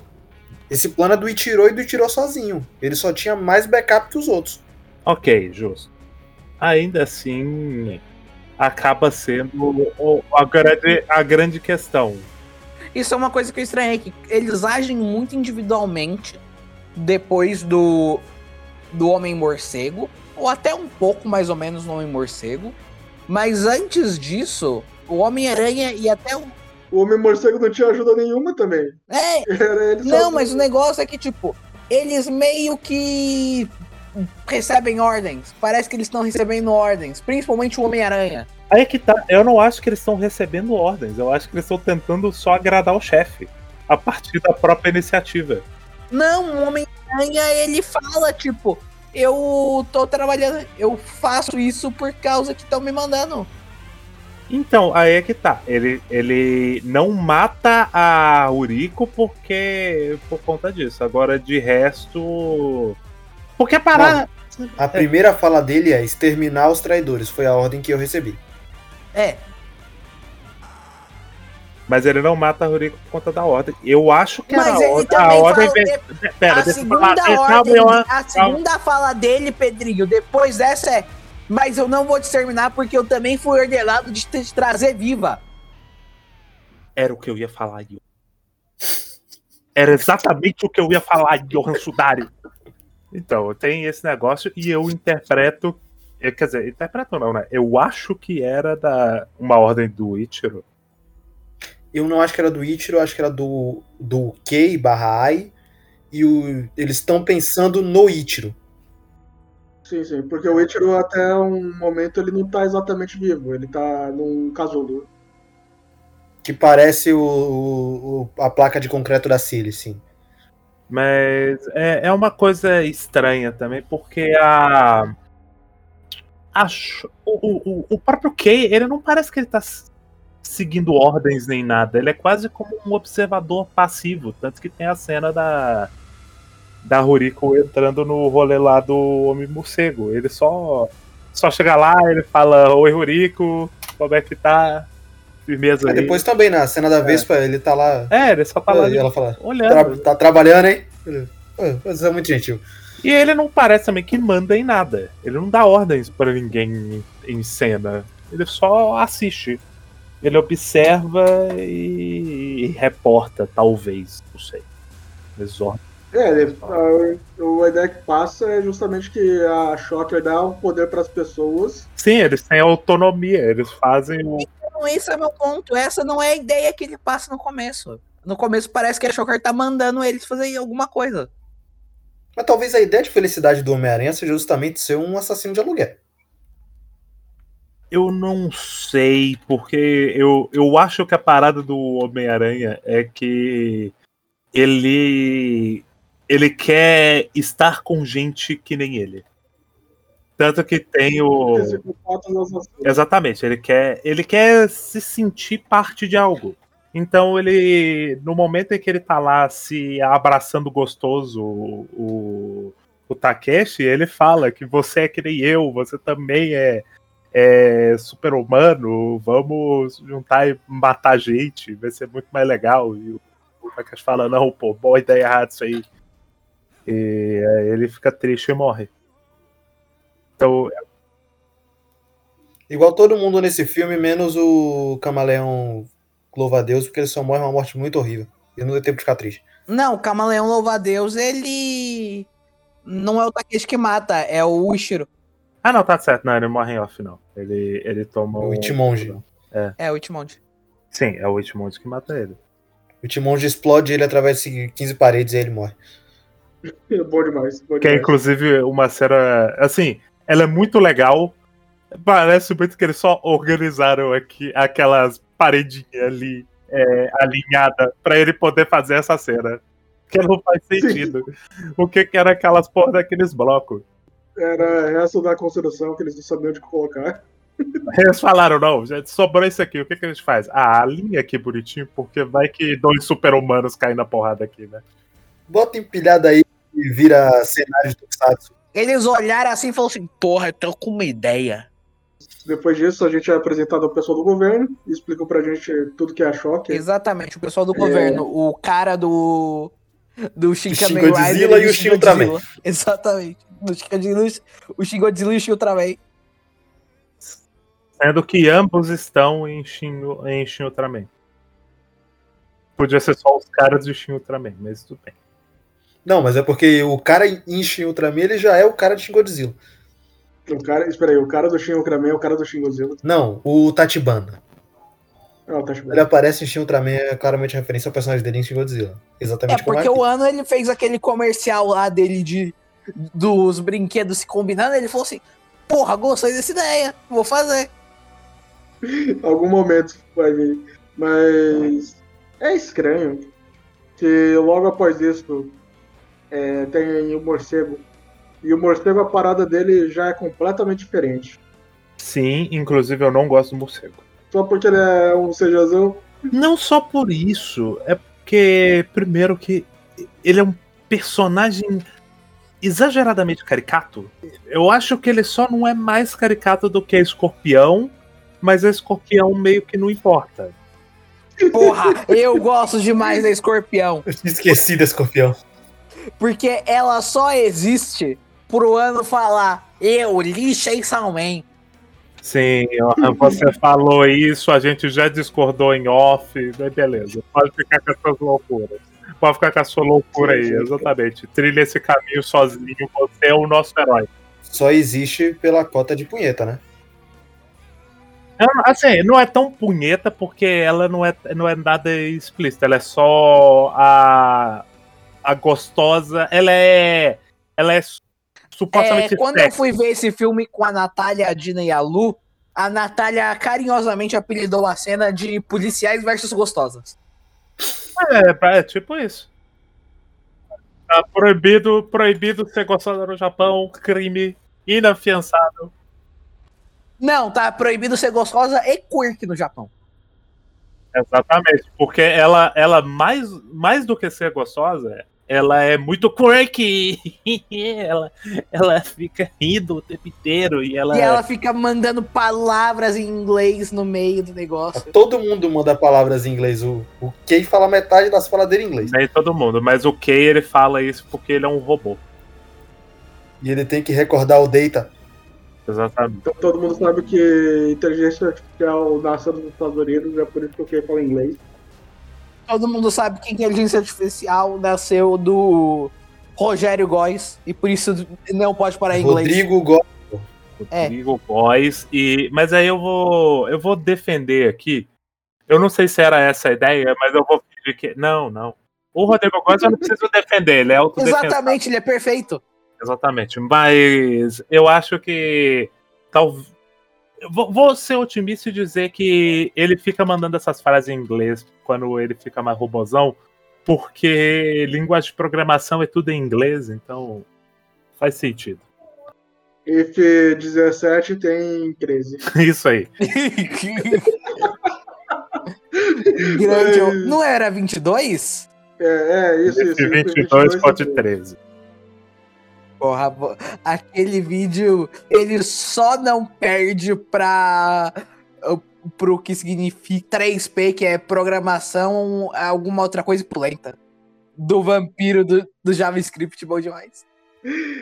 Esse plano é do Ichiro e do Ichiro sozinho. Ele só tinha mais backup que os outros. Ok, justo. Ainda assim, acaba sendo a grande, a grande questão. Isso é uma coisa que eu estranhei, que eles agem muito individualmente depois do, do Homem-Morcego, ou até um pouco mais ou menos no Homem-Morcego. Mas antes disso, o Homem-Aranha e até o. O Homem-Morcego não tinha ajuda nenhuma também. É, <laughs> não, mas o negócio é que, tipo, eles meio que recebem ordens. Parece que eles estão recebendo ordens, principalmente o Homem-Aranha. Aí é que tá, eu não acho que eles estão recebendo ordens, eu acho que eles estão tentando só agradar o chefe. A partir da própria iniciativa. Não, o Homem-Aranha, ele fala, tipo, eu tô trabalhando, eu faço isso por causa que estão me mandando. Então, aí é que tá. Ele, ele não mata a Uriko porque. por conta disso. Agora, de resto. Porque a parada. A primeira fala dele é exterminar os traidores. Foi a ordem que eu recebi. É, Mas ele não mata a Uriko por conta da ordem. Eu acho que mas a ele ordem. A ordem de- Pera, a deixa segunda falar. Calma, ordem, eu- a segunda fala dele, Pedrinho, depois dessa é, mas eu não vou te terminar porque eu também fui ordenado de te trazer viva. Era o que eu ia falar, Johan. Era exatamente o que eu ia falar, Johan Sudari. Então, tem esse negócio e eu interpreto. eu- Quer dizer, interpreto não, né? Eu acho que era da uma ordem do Ichiro. Eu não acho que era do Ichiro, eu acho que era do, do Kei barra Ai. E o- eles estão pensando no Ichiro. Sim, sim, porque o Ichiro até um momento ele não tá exatamente vivo, ele tá num casulo. Que parece o, o- a placa de concreto da Cilly, sim. Mas é, é uma coisa estranha também, porque a. a o, o, o próprio Kei, ele não parece que ele tá seguindo ordens nem nada. Ele é quase como um observador passivo. Tanto que tem a cena da. Da Ruriko entrando no rolê lá do Homem Morcego. Ele só. Só chega lá, ele fala: Oi, Ruriko, como é que tá? Firmeza Aí depois também, na cena da Vespa, ele tá lá. É, ele só tá lá e ela fala: olhando. "Tra- tá trabalhando, hein? Ele, "Ah, Você é muito gentil. E ele não parece também que manda em nada. Ele não dá ordens pra ninguém em cena. Ele só assiste. Ele observa e, e reporta, talvez. Não sei. Ó, É, ele, a, a ideia que passa é justamente que a Shocker dá o poder para as pessoas. Sim, eles têm autonomia. Eles fazem o. Então esse é meu ponto, essa não é a ideia que ele passa no começo. No começo parece que a Shocker tá mandando eles fazer alguma coisa. Mas talvez a ideia de felicidade do Homem-Aranha seja justamente ser um assassino de aluguel. Eu não sei, porque eu, eu acho que a parada do Homem-Aranha é que ele ele quer estar com gente que nem ele. Tanto que tem o. Exatamente, ele quer, ele quer se sentir parte de algo. Então ele, no momento em que ele tá lá se abraçando gostoso o, o, o Takeshi, ele fala que você é que nem eu, você também é, é super humano, vamos juntar e matar gente, vai ser muito mais legal. E o, Takeshi fala, não, pô, boa ideia errada isso aí. E aí ele fica triste e morre. Então, Igual todo mundo nesse filme, menos o Camaleão louva a Deus, porque ele só morre uma morte muito horrível. E não deu tempo de ficar triste. Não, o Camaleão louva a Deus, ele não é o Takeshi que mata, é o Ushiro. Ah, não, tá certo. Não, ele morre em off, não. Ele, ele toma O um- Itimonge. É o Itmonde. Sim, é o Itmonge que mata ele. O Timonge explode ele através de 15 paredes e ele morre. Bom demais. Bom Que é demais. inclusive uma cena. Assim, ela é muito legal. Parece muito que eles só organizaram aqui aquelas paredinhas ali é, alinhadas pra ele poder fazer essa cena. Que não faz sentido. o que, que era aquelas porra daqueles blocos? Era resto da construção que eles não sabiam onde colocar. <laughs> Eles falaram, não, gente, sobrou isso aqui, o que, que a gente faz? Ah, alinha aqui bonitinho, porque vai que dois super-humanos caem na porrada aqui, né? Bota empilhada aí e vira cenário de Tokusatsu. Eles olharam assim e falaram assim: Porra, eu tô com uma ideia. Depois disso, a gente é apresentado ao pessoal do governo e explicam pra gente tudo que é a choque. Exatamente, o pessoal do governo, o cara do. Do Shin O Shin Kamen Rider e o Shin Ultraman. Godzilla. <laughs> Exatamente. O Shin Godzilla, o Shin Godzilla e o Shin Ultraman. Sendo que ambos estão em Shin, em Shin Ultraman. Podia ser só os caras de Shin Ultraman, mas tudo bem. Não, mas é porque o cara em Shin Ultraman ele já é o cara de Shin Godzilla. O cara, espera aí, o cara do Shin Ultraman é o cara do Shin Godzilla. Não, o Tachibana. Chegando. Ele aparece em Shin Ultraman, é claramente referência ao personagem dele em Shin Godzilla. É, Exatamente como porque o Ano ele fez aquele comercial lá dele de dos brinquedos se combinando, ele falou assim: Porra, gostei dessa ideia, vou fazer. <laughs> algum momento vai vir. Mas é estranho que logo após isso é, tem o morcego. E o morcego, a parada dele já é completamente diferente. Sim, inclusive eu não gosto do morcego. Só porque ele é um CJzão. Não só por isso, é porque, primeiro, que ele é um personagem exageradamente caricato. Eu acho que ele só não é mais caricato do que a escorpião, mas a escorpião meio que não importa. Porra, eu gosto demais da escorpião. Eu tinha esquecido esse escorpião. Porque ela só existe pro ano falar: Eu lixei Salman. Sim, você <laughs> falou isso, a gente já discordou em off, mas beleza. Pode ficar com as suas loucuras. Pode ficar com a sua loucura aí, Sim, sim. exatamente. Trilha esse caminho sozinho, você é o nosso herói. Só existe pela cota de punheta, né? Assim, não é tão punheta porque ela não é, não é nada explícita, ela é só a, a gostosa, ela é. Ela é su- supostamente É, quando eu sexy. fui ver esse filme com a Natália, a Dina e a Lu, a Natália carinhosamente apelidou a cena de policiais versus gostosas. É, é tipo isso. Tá proibido, proibido ser gostosa no Japão, crime inafiançável. Não, tá proibido ser gostosa e quirk no Japão. Exatamente, porque ela, ela mais, mais do que ser gostosa, ela é muito quirky. <laughs> ela, ela fica rindo o tempo inteiro e ela, E ela fica mandando palavras em inglês no meio do negócio. Todo mundo manda palavras em inglês. O, o Kei fala metade das palavras dele em inglês. nem todo mundo, mas o Kay ele fala isso porque ele é um robô. E ele tem que recordar o Data. Exatamente. Então, todo mundo sabe que inteligência artificial nasceu nos Estados Unidos, é por isso que eu queria falar inglês. Todo mundo sabe que inteligência artificial nasceu do Rogério Góes e por isso não pode parar em inglês. Rodrigo Go... É. Rodrigo Góes e mas aí eu vou eu vou defender aqui. Eu não sei se era essa a ideia, mas eu vou fingir que não, não. O Rodrigo Góes eu não preciso defender, ele é. Exatamente, ele é perfeito. Exatamente. Mas eu acho que. Tal... Vou, vou ser otimista e dizer que ele fica mandando essas frases em inglês quando ele fica mais robozão, porque linguagem de programação é tudo em inglês, então faz sentido. If 17 tem 13. <laughs> Isso aí. Grande. Não era 22? É, é isso, isso. If 22 pode tem 13. Porra, aquele vídeo ele só não perde pra. pro que significa 3P, que é programação, alguma outra coisa pulenta. Do vampiro do, do JavaScript, bom demais.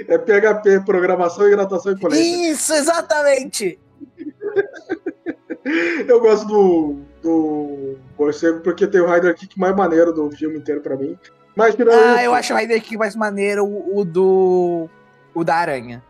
É PHP, programação, hidratação e coleta. Isso, exatamente! <laughs> Eu gosto do, do morcego porque tem o Rider Kick mais maneiro do filme inteiro pra mim. Mas tirando Ah, isso, eu acho o Rider Kick mais maneiro o, o do. o da aranha.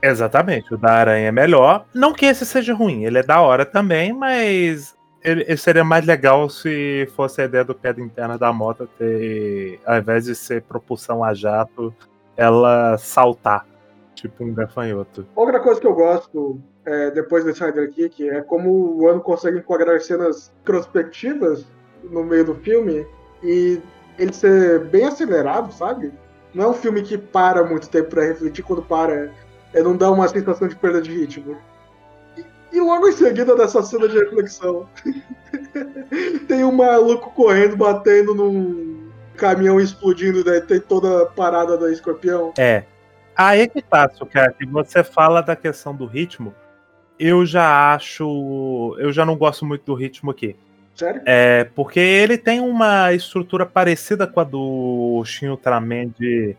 Exatamente, o da aranha é melhor. Não que esse seja ruim, ele é da hora também, mas ele, ele seria mais legal se fosse a ideia do queda interna da moto ter, ao invés de ser propulsão a jato, ela saltar, tipo um gafanhoto. Outra coisa que eu gosto é, depois desse Rider Kick é como o ano consegue enquadrar cenas prospectivas no meio do filme e ele ser bem acelerado, sabe? Não é um filme que para muito tempo pra refletir, quando para é, não dá uma sensação de perda de ritmo. E, e logo em seguida dessa cena de reflexão, <laughs> tem um maluco correndo, batendo num caminhão explodindo, daí tem toda a parada da escorpião. É. Aí que tá, que você fala da questão do ritmo. Eu já acho. Eu já não gosto muito do ritmo aqui. Sério? É, porque ele tem uma estrutura parecida com a do Shin Ultraman de,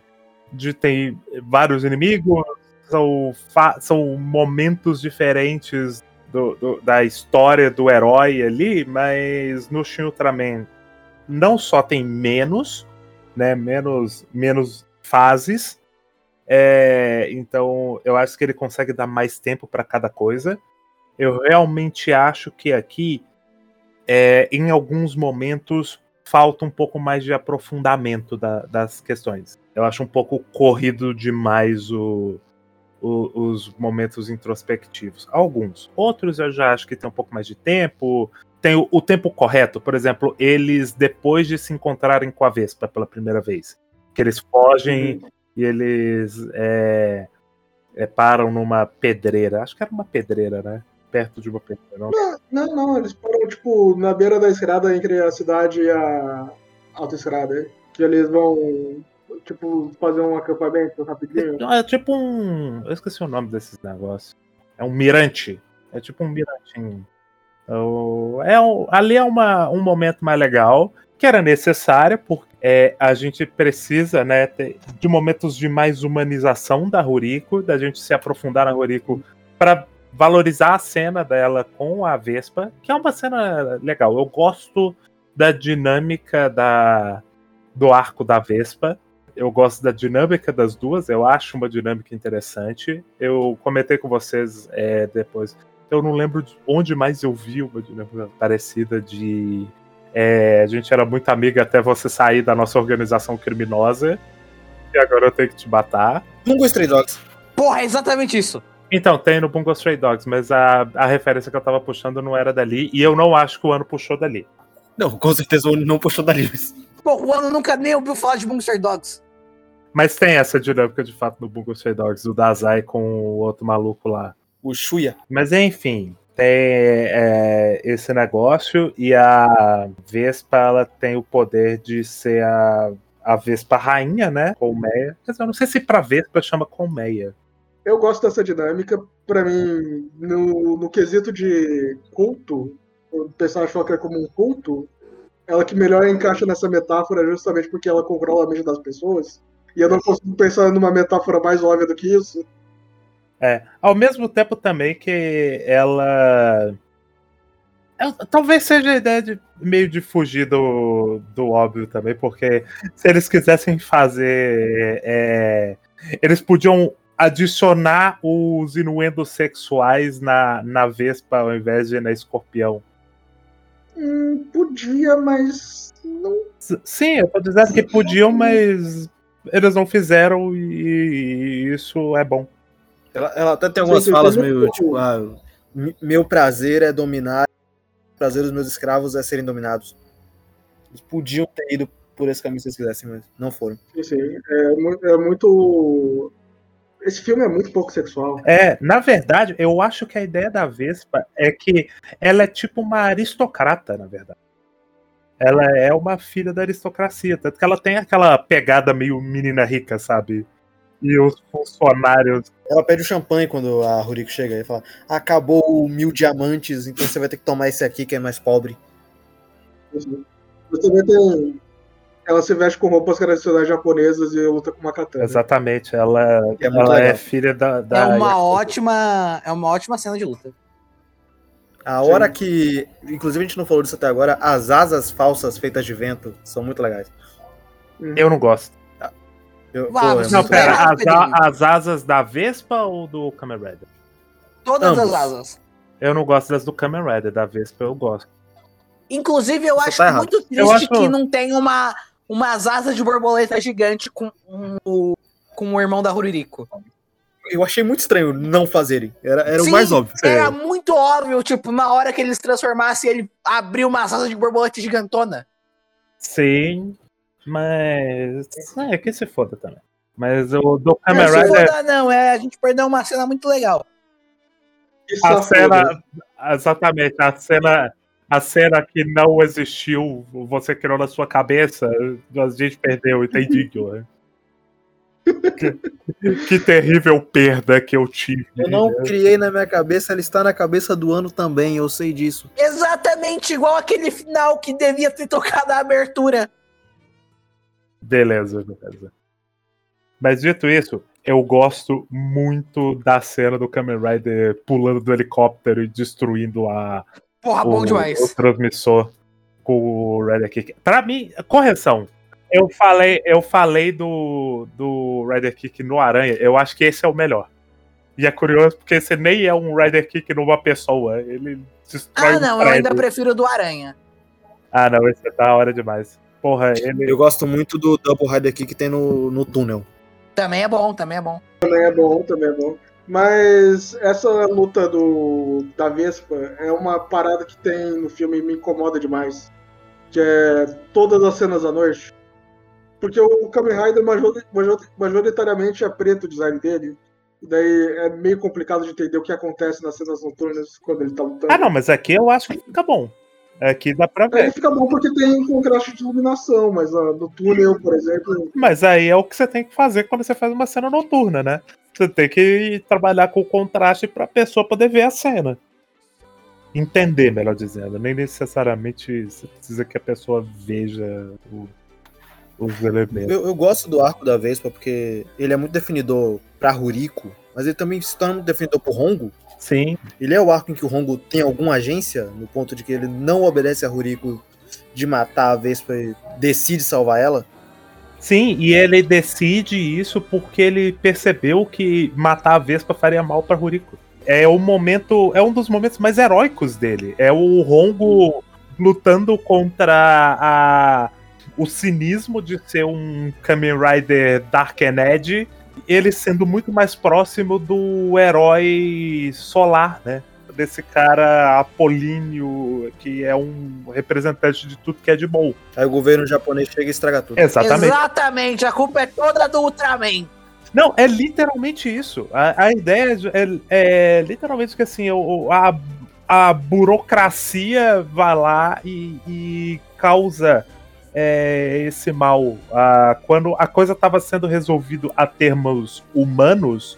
de ter vários inimigos, são, são momentos diferentes do- do- da história do herói ali, mas no Shin Ultraman não só tem menos, né, menos, menos fases, é, então eu acho que ele consegue dar mais tempo para cada coisa. Eu realmente acho que aqui é, em alguns momentos falta um pouco mais de aprofundamento da- das questões. Eu acho um pouco corrido demais o- o- os momentos introspectivos. Alguns. Outros eu já acho que tem um pouco mais de tempo. Tem o, o tempo correto. Por exemplo, eles, depois de se encontrarem com a Vespa pela primeira vez, que eles fogem e eles é, é, param numa pedreira. Acho que era uma pedreira, né? Perto de uma pedreira. não? Não, não, eles param, tipo, na beira da estrada entre a cidade e a autoestrada. Que eles vão, tipo, fazer um acampamento rapidinho. Não, É tipo um. Eu esqueci o nome desses negócios. É um mirante. É tipo um mirantinho. É É ali é uma, um momento mais legal, que era necessário, porque é, a gente precisa né, ter- de momentos de mais humanização da Ruriko, da gente se aprofundar na Ruriko para valorizar a cena dela com a Vespa, que é uma cena legal. Eu gosto da dinâmica da, do arco da Vespa. Eu gosto da dinâmica das duas, eu acho uma dinâmica interessante. Eu comentei com vocês é, depois. Eu não lembro de onde mais eu vi uma dinâmica parecida de. é, a gente era muito amiga até você sair da nossa organização criminosa. E agora eu tenho que te matar. Bungo Stray Dogs. Porra, é exatamente isso. Então, tem no Bungo Stray Dogs, mas a, a referência que eu tava puxando não era dali. E eu não acho que o ano puxou dali. Não, com certeza o não puxou dali. Pô, o ano nunca nem ouviu falar de Monster Dogs. Mas tem essa dinâmica de fato no Bungo Stray Dogs, o Dazai com o outro maluco lá. O Shuya. Mas enfim, tem é, esse negócio e a Vespa ela tem o poder de ser a, a Vespa rainha, né? Colmeia. Mas eu não sei se pra Vespa chama Colmeia. Eu gosto dessa dinâmica. Pra mim, no, no quesito de culto, o pessoal achou que é como um culto, ela que melhor encaixa nessa metáfora justamente porque ela controla a mente das pessoas. E eu não consigo pensar numa metáfora mais óbvia do que isso. É, ao mesmo tempo também que ela. é, talvez seja a ideia de meio de fugir do, do óbvio também, porque se eles quisessem fazer. é, eles podiam adicionar os inuendos sexuais na, na Vespa ao invés de na Escorpião. Hum, podia, mas não. Sim, eu tô dizendo que podiam, mas eles não fizeram e, e isso é bom. Ela, ela até tem algumas Sim, sim, falas meio tipo, ah, meu prazer é dominar, o prazer dos meus escravos é serem dominados. Eles podiam ter ido por esse caminho se eles quisessem, mas não foram. Sim, é, é muito. Esse filme é muito pouco sexual. É, na verdade, eu acho que a ideia da Vespa é que ela é tipo uma aristocrata, na verdade. Ela é uma filha da aristocracia, tanto que ela tem aquela pegada meio menina rica, sabe? E os funcionários. Ela pede o champanhe quando a Ruriko chega e fala: acabou o mil diamantes, então você vai ter que tomar esse aqui que é mais pobre. Mas também tem. Ela se veste com roupas tradicionais japonesas e luta com uma katana. Exatamente, ela, É ela é filha da. É da uma ótima. É uma ótima cena de luta. A hora que. Inclusive a gente não falou disso até agora, as asas falsas feitas de vento são muito legais. Eu não gosto. Eu, Ah, pô, é Não, pera, legal. as, as asas da Vespa ou do Kamen Rider? Todas Ambos. as asas. Eu não gosto das do Kamen Rider, da Vespa eu gosto. Inclusive, eu Você acho tá muito triste Eu acho- que não tem uma, umas asas de borboleta gigante com, um, com o irmão da Ruririco. Eu achei muito estranho não fazerem. Era, era Sim, o mais óbvio. Era muito óbvio, tipo, na hora que eles transformassem, ele abriu uma asa de borboleta gigantona. Sim, mas. É, que se foda também. Mas o do Não, Kamen se Rider, foda, não, é, a gente perdeu uma cena muito legal. A cena. Exatamente, a cena. A cena que não existiu, você criou na sua cabeça, a gente perdeu, entendi, <laughs> Guilherme. que, que terrível perda que eu tive. Eu não criei na minha cabeça, ela está na cabeça do ano também, eu sei disso. Exatamente igual aquele final que devia ter tocado a abertura. Beleza, beleza. Mas dito isso, eu gosto muito da cena do Kamen Rider pulando do helicóptero e destruindo a, Porra, bom o, demais. o transmissor com o Rider Kick. Pra mim, correção. Eu falei, eu falei do, do Rider Kick no Aranha, eu acho que esse é o melhor. E é curioso porque esse nem é um Rider Kick numa pessoa, ele destrói Ah, um não, eu prédio. ainda prefiro o do Aranha. Ah, não, esse tá da hora demais. Porra, ele. Eu gosto muito do Double Rider Kick que tem no, no túnel. Também é bom, também é bom. Também é bom, também é bom. Mas essa luta do da Vespa é uma parada que tem no filme e me incomoda demais. Que é todas as cenas à noite. Porque o Kamen Rider majori- major- majoritariamente é preto o design dele. E daí é meio complicado de entender o que acontece nas cenas noturnas quando ele tá lutando. Ah, não, mas aqui eu acho que fica bom. Aqui dá pra Aí ver. fica bom porque tem contraste de iluminação, mas ah, no túnel, por exemplo, Mas aí é o que você tem que fazer quando você faz uma cena noturna, né? Você tem que trabalhar com o contraste pra pessoa poder ver a cena. Entender, melhor dizendo. Nem necessariamente você precisa que a pessoa veja o- os elementos. Eu, eu gosto do arco da Vespa porque ele é muito definidor pra Ruriko, mas ele também se torna muito definidor pro Hongo. Sim, Ele é o arco em que o Hongo tem alguma agência, no ponto de que ele não obedece a Ruriko de matar a Vespa e decide salvar ela. Sim, e ele decide isso porque ele percebeu que matar a Vespa faria mal pra Ruriko. É o momento, é um dos momentos mais heróicos dele. É o Rongo lutando contra a, o cinismo de ser um Kamen Rider Dark and Edge, ele sendo muito mais próximo do herói solar, né? Desse cara apolíneo que é um representante de tudo que é de bom. Aí o governo japonês chega e estraga tudo. Exatamente. Exatamente, a culpa é toda do Ultraman. Não, é literalmente isso. A, a ideia é, é literalmente que assim, a, a burocracia vai lá e, e causa é, esse mal. Ah, quando a coisa estava sendo resolvida a termos humanos,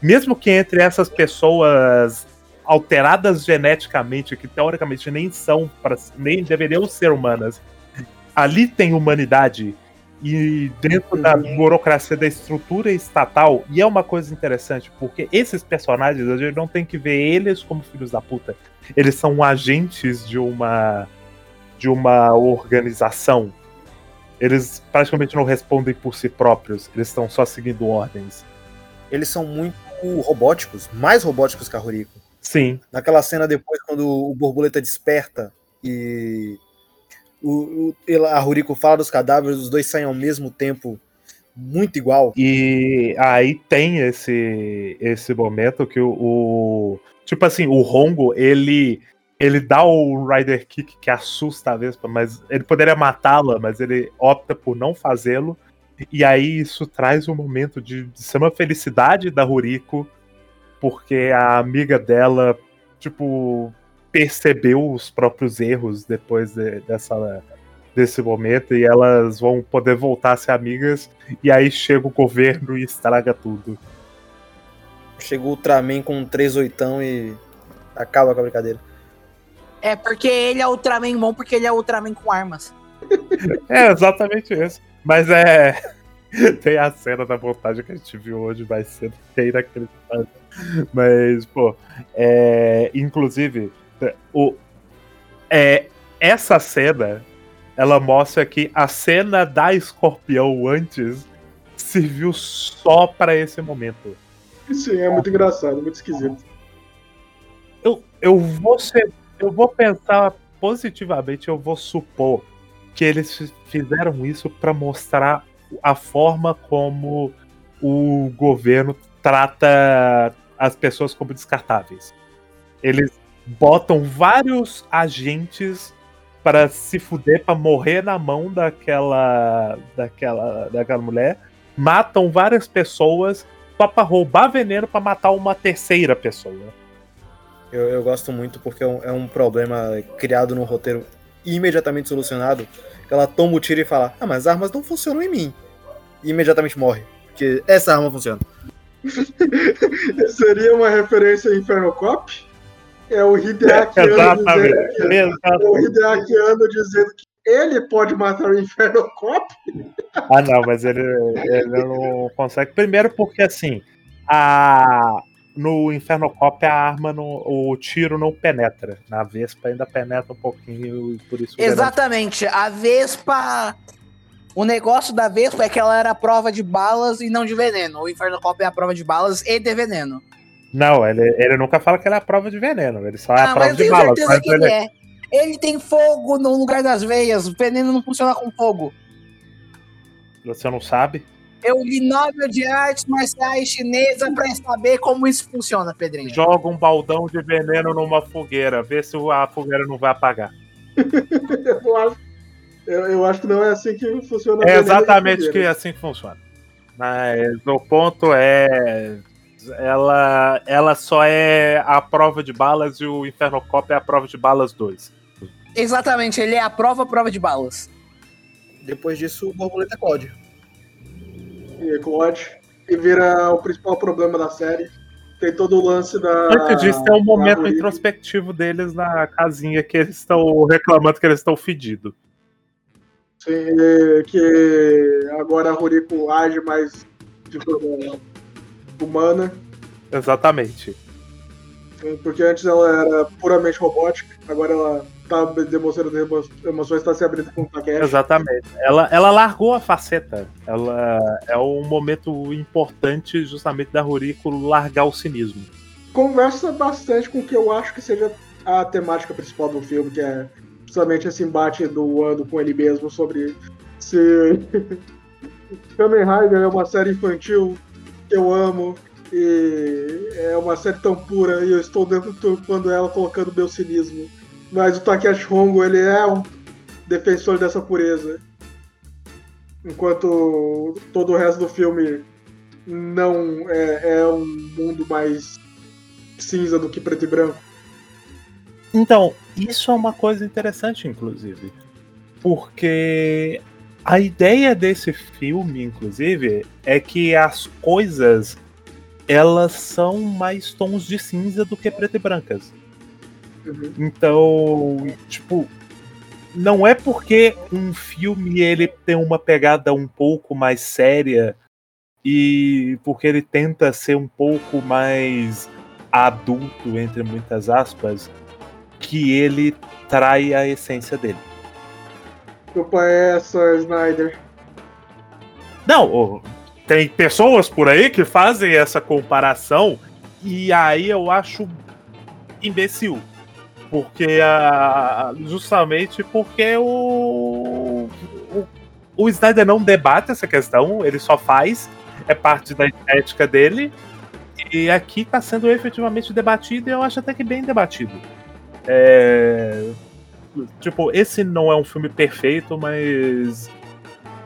mesmo que entre essas pessoas alteradas geneticamente, que teoricamente nem são, pra, nem deveriam ser humanas, ali tem humanidade e dentro da burocracia da estrutura estatal, e é uma coisa interessante, porque esses personagens, a gente não tem que ver eles como filhos da puta. Eles são agentes de uma de uma organização. Eles praticamente não respondem por si próprios, eles estão só seguindo ordens. Eles são muito robóticos, mais robóticos que a Ruriko. Sim, Naquela cena depois, quando o borboleta desperta e o, o- a Ruriko fala dos cadáveres, os dois saem ao mesmo tempo, muito igual. E aí tem esse esse momento que o, o- tipo assim, o Rongo, ele ele dá o Rider Kick que assusta a Vespa, mas ele poderia matá-la, mas ele opta por não fazê-lo. E aí isso traz um momento de, de ser uma felicidade da Ruriko, porque a amiga dela, tipo, percebeu os próprios erros depois de- dessa desse momento e elas vão poder voltar a ser amigas e aí chega o governo e estraga tudo. Chega o Ultraman com um 3 oitão e acaba com a brincadeira. É porque ele é Ultraman bom, porque ele é Ultraman com armas. <laughs> É exatamente isso. Mas é. <laughs> Tem a cena da montagem que a gente viu hoje mais cedo, que é inacreditável. Mas, pô, é, inclusive, o, é, essa cena ela mostra que a cena da escorpião antes serviu só pra esse momento. sim, é muito engraçado, muito esquisito. eu, eu vou ser, eu vou pensar positivamente, eu vou supor que eles fi- fizeram isso para mostrar a forma como o governo trata as pessoas como descartáveis. Eles botam vários agentes para se fuder, para morrer na mão daquela, daquela, daquela mulher, matam várias pessoas pra roubar veneno pra matar uma terceira pessoa. Eu, eu gosto muito porque é um, é um problema criado no roteiro imediatamente solucionado. Ela toma o tiro e fala: Ah, mas as armas não funcionam em mim. E imediatamente morre. Porque essa arma funciona. <laughs> Seria uma referência a Inferno Cop? É o Hideaki <laughs> Anno Exatamente. dizendo que, é o dizendo que ele pode matar o Inferno Cop? Ah, não, mas ele, ele não consegue. Primeiro porque assim, a no Inferno Cop a arma, não, o tiro não penetra. Na Vespa ainda penetra um pouquinho e por isso. Exatamente. A Vespa. O negócio da Vespa é que ela era a prova de balas e não de veneno. O Inferno Cop é a prova de balas e de veneno. Não, ele, ele nunca fala que ele é a prova de veneno. Ele só é a ah, prova de tenho balas. certeza Mas que ele, ele é. Ele tem fogo no lugar das veias. O veneno não funciona com fogo. Você não sabe? Eu li novel de artes marciais chinesa pra saber como isso funciona, Pedrinho. Joga um baldão de veneno numa fogueira. Vê se a fogueira não vai apagar. <laughs> Eu acho, eu, eu acho que não é assim que funciona. É exatamente que é assim que funciona. Mas o ponto é. Ela, ela só é a prova de balas e o Inferno Cop é a prova de balas 2. Exatamente, ele é a prova prova de balas. Depois disso, o borboleta eclode. E eclode. E vira o principal problema da série. Tem todo o lance da. Antes disso, tem um momento introspectivo deles na casinha que eles estão reclamando que eles estão fedidos. Sim, que agora a Ruriko age mais de forma humana. Exatamente. Porque antes ela era puramente robótica, agora ela tá demonstrando emo- emoções, tá se abrindo com o Takeshi. Exatamente. Ela, ela largou a faceta. Ela é um momento importante justamente da Ruriko largar o cinismo. Conversa bastante com o que eu acho que seja a temática principal do filme, que é justamente esse embate do Wando com ele mesmo sobre se <laughs> Kamen Rider é uma série infantil que eu amo e é uma série tão pura e eu estou deturpando ela colocando meu cinismo. Mas o Takeshi Hongo, ele é um defensor dessa pureza. Enquanto todo o resto do filme não é, é um mundo mais cinza do que preto e branco. Então, isso é uma coisa interessante, inclusive. Porque a ideia desse filme, inclusive, é que as coisas elas são mais tons de cinza do que preto e brancas. Uhum. Então, tipo, não é porque um filme ele tem uma pegada um pouco mais séria e porque ele tenta ser um pouco mais adulto, entre muitas aspas, que ele trai a essência dele. Culpa é essa, Snyder. Não, tem pessoas por aí que fazem essa comparação e aí eu acho imbecil. Porque a, justamente porque o, o, o Snyder não debate essa questão, ele só faz, é parte da estética dele. E aqui está sendo efetivamente debatido e eu acho até que bem debatido. É, tipo, esse não é um filme perfeito, mas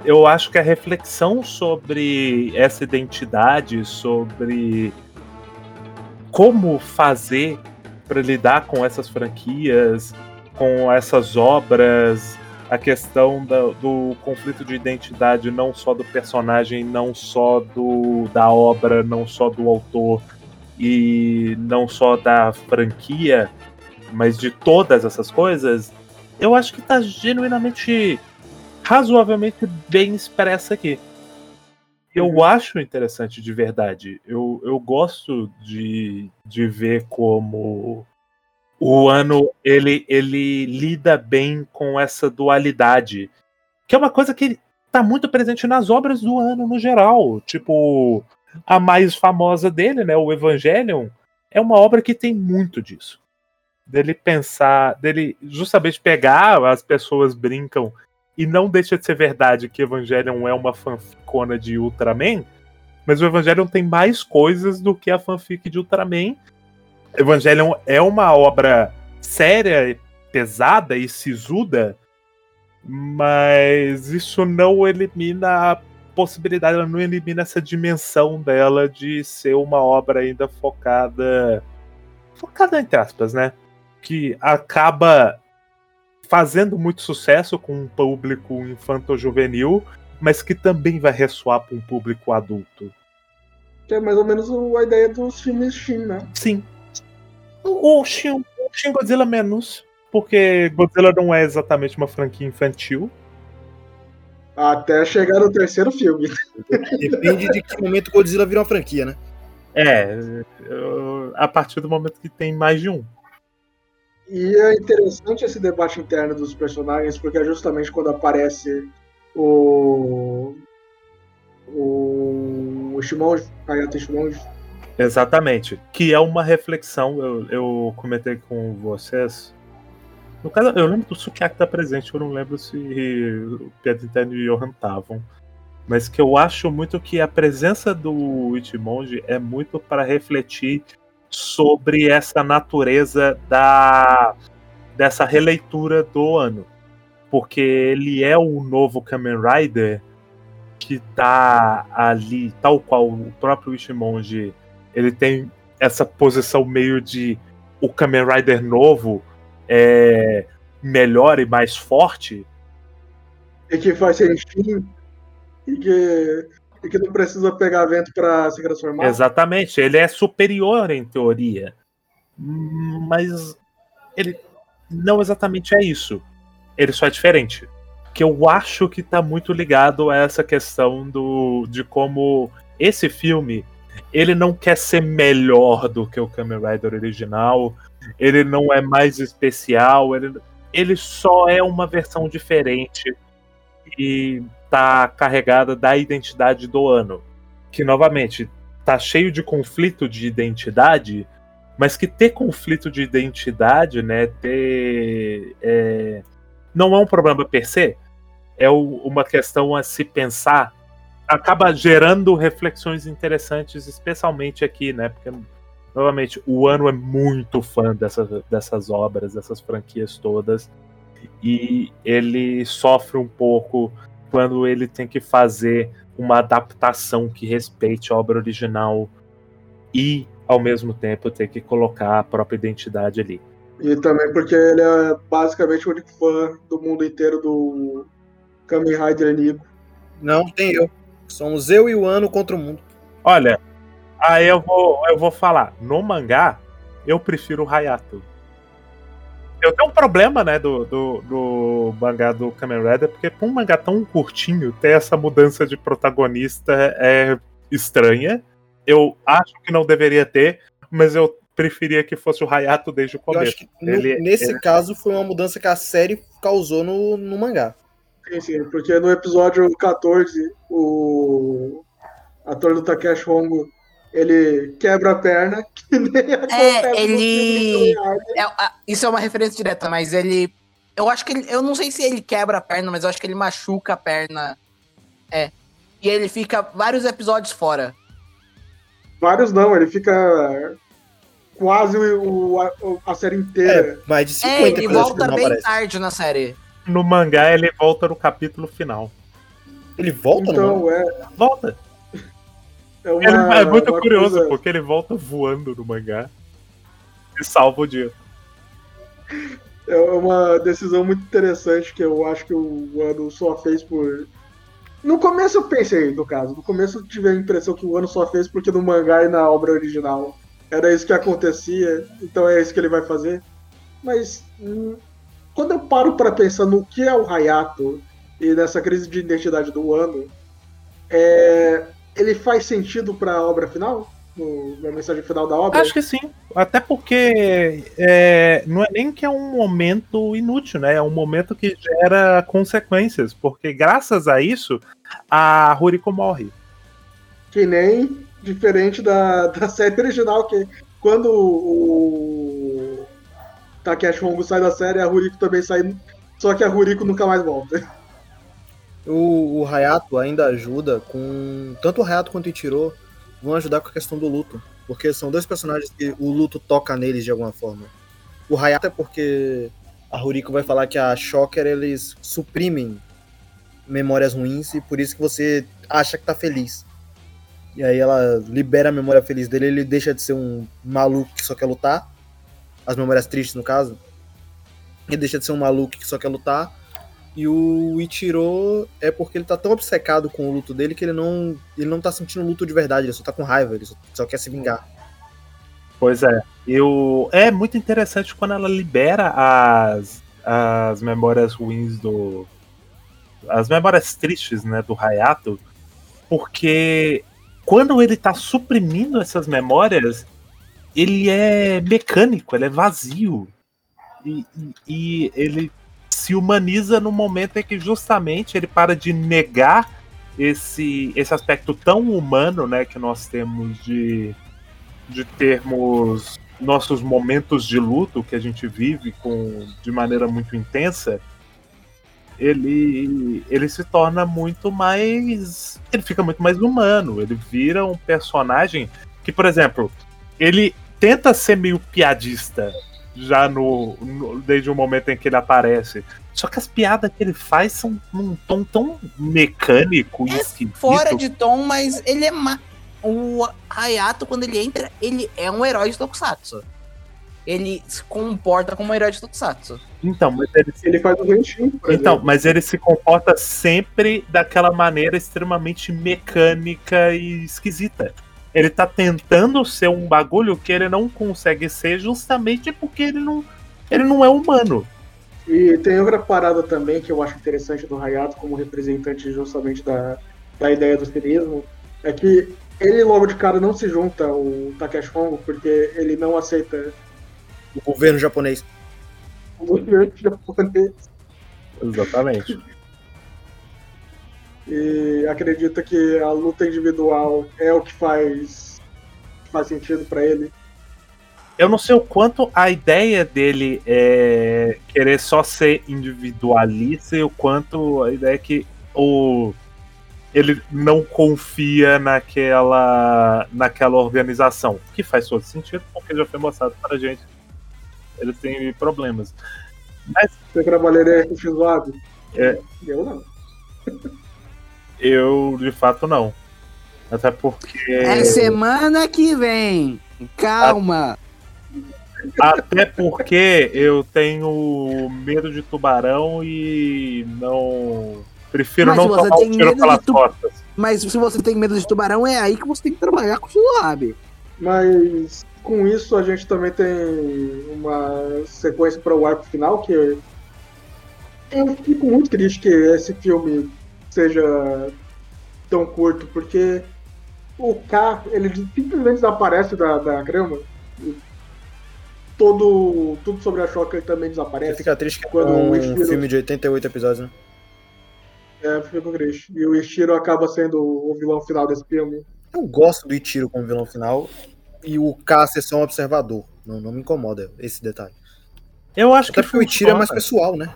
eu acho que a reflexão sobre essa identidade, sobre como fazer para lidar com essas franquias, com essas obras, a questão da- do conflito de identidade não só do personagem, não só do, da obra, não só do autor e não só da franquia, mas de todas essas coisas, eu acho que está genuinamente razoavelmente bem expressa aqui. Eu acho interessante de verdade. Eu, eu gosto de, de ver como o ano ele, ele lida bem com essa dualidade. Que é uma coisa que está muito presente nas obras do ano no geral. Tipo, a mais famosa dele, né? O Evangelion, é uma obra que tem muito disso. Dele pensar, dele justamente pegar, as pessoas brincam e não deixa de ser verdade que Evangelion é uma fanficona de Ultraman, mas o Evangelion tem mais coisas do que a fanfic de Ultraman. Evangelion é uma obra séria, pesada e sisuda, mas isso não elimina a possibilidade, ela não elimina essa dimensão dela de ser uma obra ainda focada. Focada entre aspas, né? Que acaba fazendo muito sucesso com um público infanto-juvenil, mas que também vai ressoar para um público adulto. Que é mais ou menos a ideia dos filmes Shin, né? Sim. O o Shin, o Shin Godzilla menos, porque Godzilla não é exatamente uma franquia infantil. Até chegar no terceiro filme. Depende de que momento Godzilla vira uma franquia, né? É, eu- a partir do momento que tem mais de um. E é interessante esse debate interno dos personagens, porque é justamente quando aparece o. O. O Shimonji, Hayato Shimonji. Exatamente. Que é uma reflexão, eu, eu comentei com vocês. No caso, eu lembro do Sukiyaki estar presente, eu não lembro se o Pedro Interno e o Johan estavam. Mas que eu acho muito que a presença do Ichimonji é muito para refletir sobre essa natureza da dessa releitura do ano. Porque ele é o novo Kamen Rider que tá ali, tal qual o próprio Ichimonji ele tem essa posição meio de o Kamen Rider novo é melhor e mais forte. E que faz Shin. E que, e que não precisa pegar vento pra se transformar. Exatamente, ele é superior em teoria. Mas ele não exatamente é isso. Ele só é diferente. Que eu acho que tá muito ligado a essa questão do de como esse filme ele não quer ser melhor do que o Kamen Rider original, ele não é mais especial, ele, ele só é uma versão diferente e tá carregada da identidade do ano. Que novamente tá cheio de conflito de identidade, mas que ter conflito de identidade, né, ter é, não é um problema per se, é o- uma questão a se pensar acaba gerando reflexões interessantes, especialmente aqui, né? Porque, novamente, o ano é muito fã dessas, dessas obras, dessas franquias todas. E ele sofre um pouco quando ele tem que fazer uma adaptação que respeite a obra original e, ao mesmo tempo, ter que colocar a própria identidade ali. E também porque ele é basicamente o único fã do mundo inteiro do Kamen Rider Nico. Não, tem eu. Somos eu e o ano contra o mundo. Olha, aí eu vou, eu vou falar. No mangá, eu prefiro o Hayato. Eu tenho um problema, né, do, do, do mangá do Kamen Rider, porque pra um mangá tão curtinho, ter essa mudança de protagonista é estranha. Eu acho que não deveria ter, mas eu preferia que fosse o Hayato desde o Eu começo. acho que no- Ele- nesse ele- caso foi uma mudança que a série causou no, no mangá. Sim, sim, porque no episódio 14, o ator do Takeshi Hongo, ele quebra a perna, <laughs> que nem no ele-. É, a- isso é uma referência direta, mas ele. Eu acho que ele. Eu não sei se ele quebra a perna, mas eu acho que ele machuca a perna. É. E ele fica vários episódios fora. Vários não, ele fica quase o, a, a série inteira. É, mais de 50 É, ele volta bem aparece. tarde na série. No mangá, ele volta no capítulo final. Ele volta no mangá? então, é, Volta. É uma. Ele- é muito curioso, coisa- porque ele volta voando no mangá e salva o dia. É uma decisão muito interessante que eu acho que o ano só fez por. No começo eu pensei, no caso. No começo eu tive a impressão que o ano só fez porque no mangá e na obra original era isso que acontecia, então é isso que ele vai fazer. Mas hum, quando eu paro pra pensar no que é o Hayato e nessa crise de identidade do ano, é, ele faz sentido pra obra final? No, na mensagem final da obra? Acho que sim. Até porque é, não é nem que é um momento inútil, né? É um momento que gera consequências. Porque graças a isso, a Ruriko morre. Que nem diferente da, da série original, que quando o Takeshi Hongo sai da série, a Ruriko também sai, só que a Ruriko nunca mais volta. O, o Hayato ainda ajuda com. Tanto o Hayato quanto o Ichiro vão ajudar com a questão do luto. Porque são dois personagens que o luto toca neles de alguma forma. O Hayato é porque a Ruriko vai falar que a Shocker eles suprimem memórias ruins e por isso que você acha que tá feliz. E aí ela libera a memória feliz dele, ele deixa de ser um maluco que só quer lutar. As memórias tristes, no caso. Ele deixa de ser um maluco que só quer lutar. E o Ichiro é porque ele tá tão obcecado com o luto dele que ele não, ele não tá sentindo luto de verdade, ele só tá com raiva, ele só, só quer se vingar. Pois é. Eu... É muito interessante quando ela libera as, as memórias ruins do. As memórias tristes, né, do Hayato, porque quando ele tá suprimindo essas memórias, ele é mecânico, ele é vazio. E, e, e ele se humaniza no momento em que justamente ele para de negar esse, esse aspecto tão humano né, que nós temos de, de termos nossos momentos de luto que a gente vive com, de maneira muito intensa, ele, ele se torna muito mais. Ele fica muito mais humano. Ele vira um personagem que, por exemplo, ele tenta ser meio piadista já no, no, desde o momento em que ele aparece. Só que as piadas que ele faz são num tom tão mecânico e É esquisito. fora de tom, mas ele é. Ma... O Hayato, quando ele entra, ele é um herói de Tokusatsu. Ele se comporta como um herói de Tokusatsu. Então, mas ele se Ele faz o por Então, exemplo. mas ele se comporta sempre daquela maneira extremamente mecânica e esquisita. Ele tá tentando ser um bagulho que ele não consegue ser justamente porque ele não, ele não é humano. E tem outra parada também que eu acho interessante do Hayato como representante justamente da, da ideia do cinismo, é que ele logo de cara não se junta ao Takeshi Hongo porque ele não aceita O governo japonês. o governo japonês Exatamente. E acredita que a luta individual é o que faz faz sentido pra ele. Eu não sei o quanto a ideia dele é querer só ser individualista e o quanto a ideia é que o ele não confia naquela naquela organização, que faz todo sentido porque já foi mostrado pra gente. Ele tem problemas. Você trabalharia com X-Wab? É. Eu não. <laughs> Eu, de fato, não. Até porque. É semana que vem. Calma. Até porque eu tenho medo de tubarão e não. Prefiro Mas não tomar um tiro pelas tu- costas. Mas se você tem medo de tubarão, é aí que você tem que trabalhar com o Suave. Mas com isso a gente também tem uma sequência para o arco final que eu fico muito triste que esse filme seja tão curto, porque o K, ele simplesmente desaparece da, da grama. Todo, tudo sobre a Shocker também Você desaparece. fica triste que é Quando um o Ishiro- filme de 88 episódios, né? É, fico triste. E o Ishiro acaba sendo o vilão final desse filme. Eu gosto do Ichiro como vilão final e o K ser só um observador. Não, não me incomoda esse detalhe. Eu acho Até que porque o Ichiro é mais pessoal, né?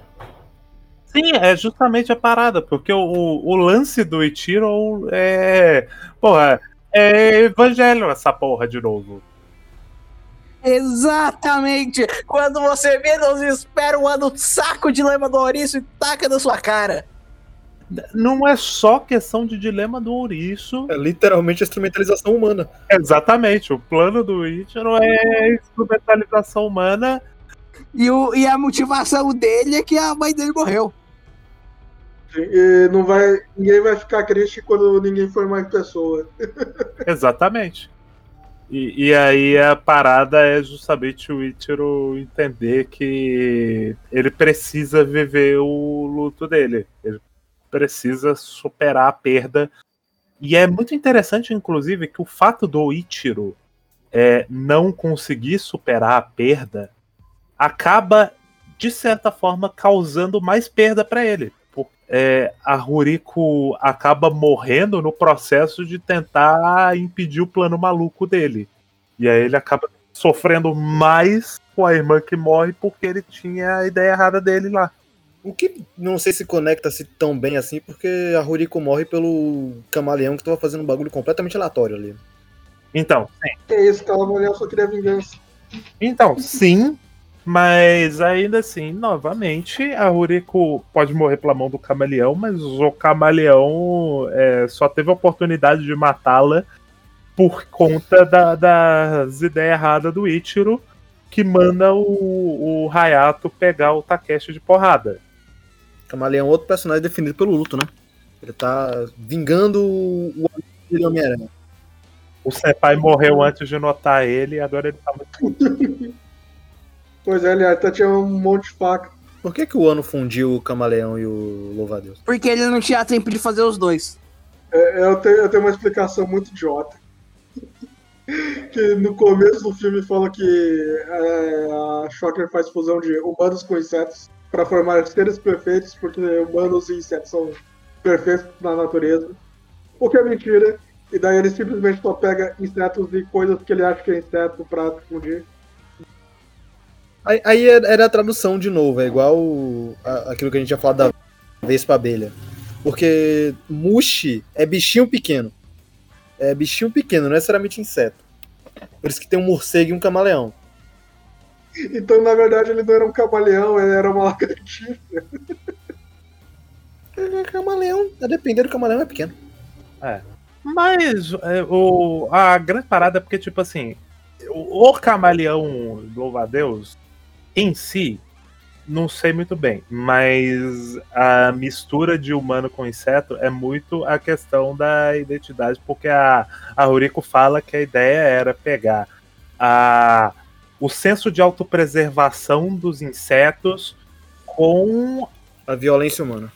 Sim, é justamente a parada, porque o, o, o lance do Ichiro é. Porra, é evangelho essa porra de novo. Exatamente! Quando você menos espera um ano saco de lema do ouriço e taca na sua cara. Não é só questão de dilema do ouriço. É literalmente a instrumentalização humana. Exatamente, o plano do Ichiro é instrumentalização humana. E, o, e a motivação dele é que a mãe dele morreu. E não vai, ninguém vai ficar triste quando ninguém for mais pessoa. <laughs> Exatamente. E, e aí a parada é justamente o Ichiro entender que ele precisa viver o luto dele. Ele precisa superar a perda. E é muito interessante, inclusive, que o fato do Ichiro é, não conseguir superar a perda acaba, de certa forma, causando mais perda para ele. Por- é, a Ruriko acaba morrendo no processo de tentar impedir o plano maluco dele. E aí ele acaba sofrendo mais com a irmã que morre porque ele tinha a ideia errada dele lá. O que não sei se conecta-se tão bem assim, porque a Ruriko morre pelo camaleão que tava fazendo um bagulho completamente aleatório ali. Então, sim. Que isso, aquela mulher só queria vingança. Então, sim. Mas ainda assim, novamente, a Ruriko pode morrer pela mão do camaleão, mas o camaleão é, só teve a oportunidade de matá-la por conta da- das ideias erradas do Ichiro, que manda o, o Hayato pegar o Takeshi de porrada. Camaleão é outro personagem definido pelo luto, né? Ele tá vingando o amigo Homem-Aranha. O Senpai morreu antes de notar ele e agora ele tá muito. <laughs> Pois é, aliás, tá tinha um monte de faca. Por que, que o ano fundiu o Camaleão e o Louva-a-Deus? Porque ele não tinha tempo de fazer os dois. É, eu, tenho, eu tenho uma explicação muito idiota. <laughs> que no começo do filme fala que é, a Shocker faz fusão de humanos com insetos para formar seres perfeitos, porque humanos e insetos são perfeitos na natureza. O que é mentira. E daí ele simplesmente só pega insetos e coisas que ele acha que é inseto pra fundir. Aí, aí é- era a tradução de novo, é igual a- aquilo que a gente tinha falado da Vespa Abelha. Porque Mushi é bichinho pequeno. É bichinho pequeno, não necessariamente inseto. Por isso que tem um morcego e um camaleão. Então, na verdade, ele não era um camaleão, ele era uma lagartixa. É, camaleão, a depender do camaleão, é pequeno. Mas é, o, a grande parada é porque, tipo assim, o, o camaleão, louva a Deus, em si, não sei muito bem, mas a mistura de humano com inseto é muito a questão da identidade, porque a, a Ruriko fala que a ideia era pegar a, o senso de autopreservação dos insetos com A violência humana.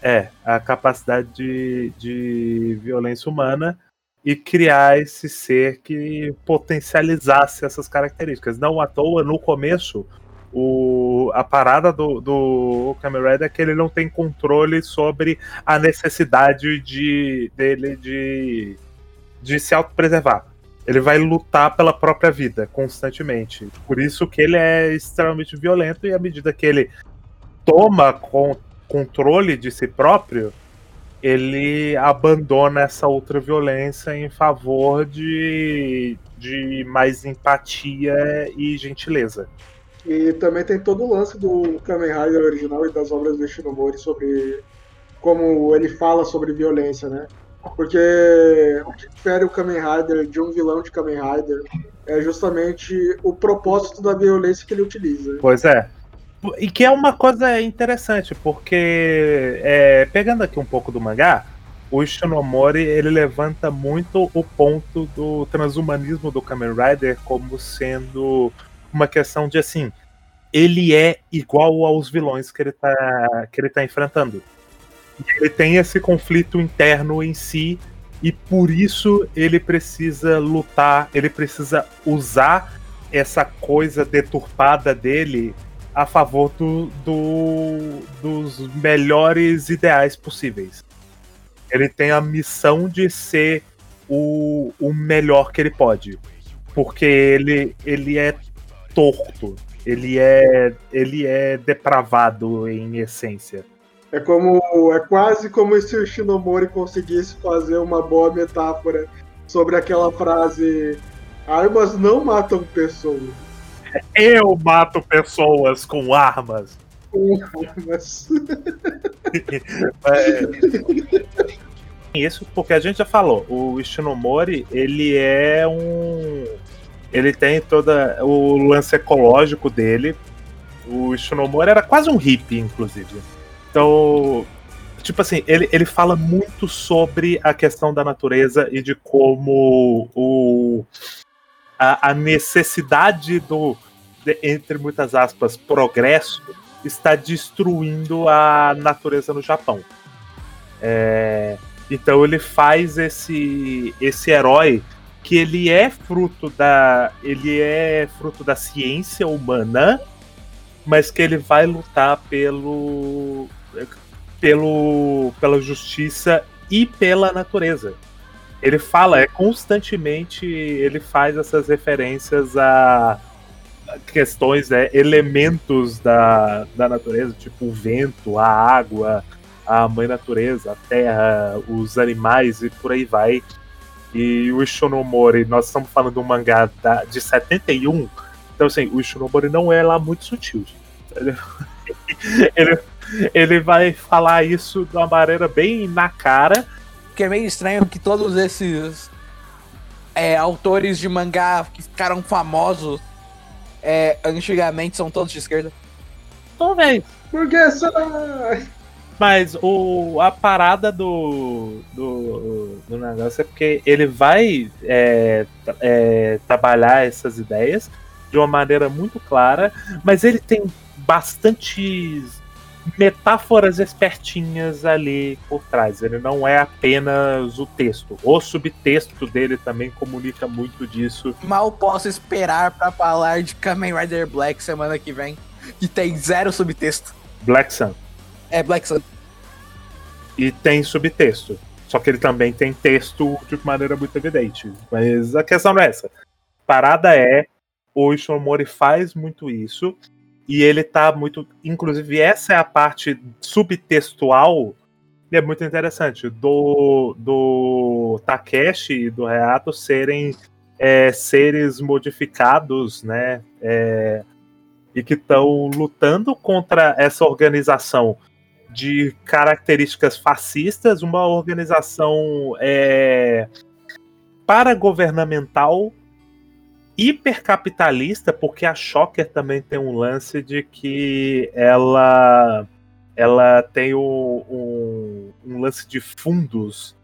é, a capacidade de, de violência humana e criar esse ser que potencializasse essas características. Não à toa, no começo, o, a parada do, do é que ele não tem controle sobre a necessidade de, dele de, de se autopreservar. Ele vai lutar pela própria vida constantemente. Por isso que ele é extremamente violento e à medida que ele toma con- controle de si próprio, ele abandona essa outra violência em favor de, de mais empatia e gentileza. E também tem todo o lance do Kamen Rider original e das obras do Shinomori sobre como ele fala sobre violência, né? Porque o que difere o Kamen Rider de um vilão de Kamen Rider é justamente o propósito da violência que ele utiliza. Pois é. E que é uma coisa interessante, porque é, pegando aqui um pouco do mangá, o Shinomori ele levanta muito o ponto do transhumanismo do Kamen Rider como sendo uma questão de assim, ele é igual aos vilões que ele tá, que ele tá enfrentando. Ele tem esse conflito interno em si e por isso ele precisa lutar, ele precisa usar essa coisa deturpada dele a favor do, do- dos melhores ideais possíveis. Ele tem a missão de ser o, o melhor que ele pode. Porque ele, ele é torto. Ele é, ele é depravado em essência. É como é quase como se o Shinomori conseguisse fazer uma boa metáfora sobre aquela frase armas não matam pessoas. Eu mato pessoas com armas. Com armas. <laughs> Isso porque a gente já falou, o Ishinomori, ele é um. Ele tem toda o lance ecológico dele. O Ishinomori era quase um hippie, inclusive. Então, tipo assim, ele, ele fala muito sobre a questão da natureza e de como o, a, a necessidade do, de- entre muitas aspas, progresso está destruindo a natureza no Japão. É, então ele faz esse esse herói que ele é fruto da ele é fruto da ciência humana, mas que ele vai lutar pelo pelo pela justiça e pela natureza. Ele fala, é constantemente ele faz essas referências a questões, né, elementos da, da natureza, tipo o vento, a água, a mãe natureza, a terra, os animais e por aí vai. E o Ishinomori, nós estamos falando de um mangá da- de 71, Então, assim, o Ishimori não é lá muito sutil. Ele, <laughs> ele, ele vai falar isso de uma maneira bem na cara. Que é meio estranho que todos esses é, autores de mangá que ficaram famosos é, antigamente são todos de esquerda. Velho. Porque só. Mas o, a parada do, do, do negócio é porque ele vai é, é, trabalhar essas ideias de uma maneira muito clara, mas ele tem bastantes metáforas espertinhas ali por trás. Ele não é apenas o texto. O subtexto dele também comunica muito disso. Mal posso esperar pra falar de Kamen Rider Black semana que vem, que tem zero subtexto. Black Sun. É Black Sun. E tem subtexto. Só que ele também tem texto de maneira muito evidente. Mas a questão não é essa. Parada é, o Ishimori faz muito isso e ele tá muito. Inclusive, essa é a parte subtextual e é muito interessante do, do Takeshi e do Reato serem é, seres modificados, né? É, e que estão lutando contra essa organização de características fascistas, uma organização é, paragovernamental hipercapitalista, porque a Shocker também tem um lance de que ela ela tem o, um, um lance de fundos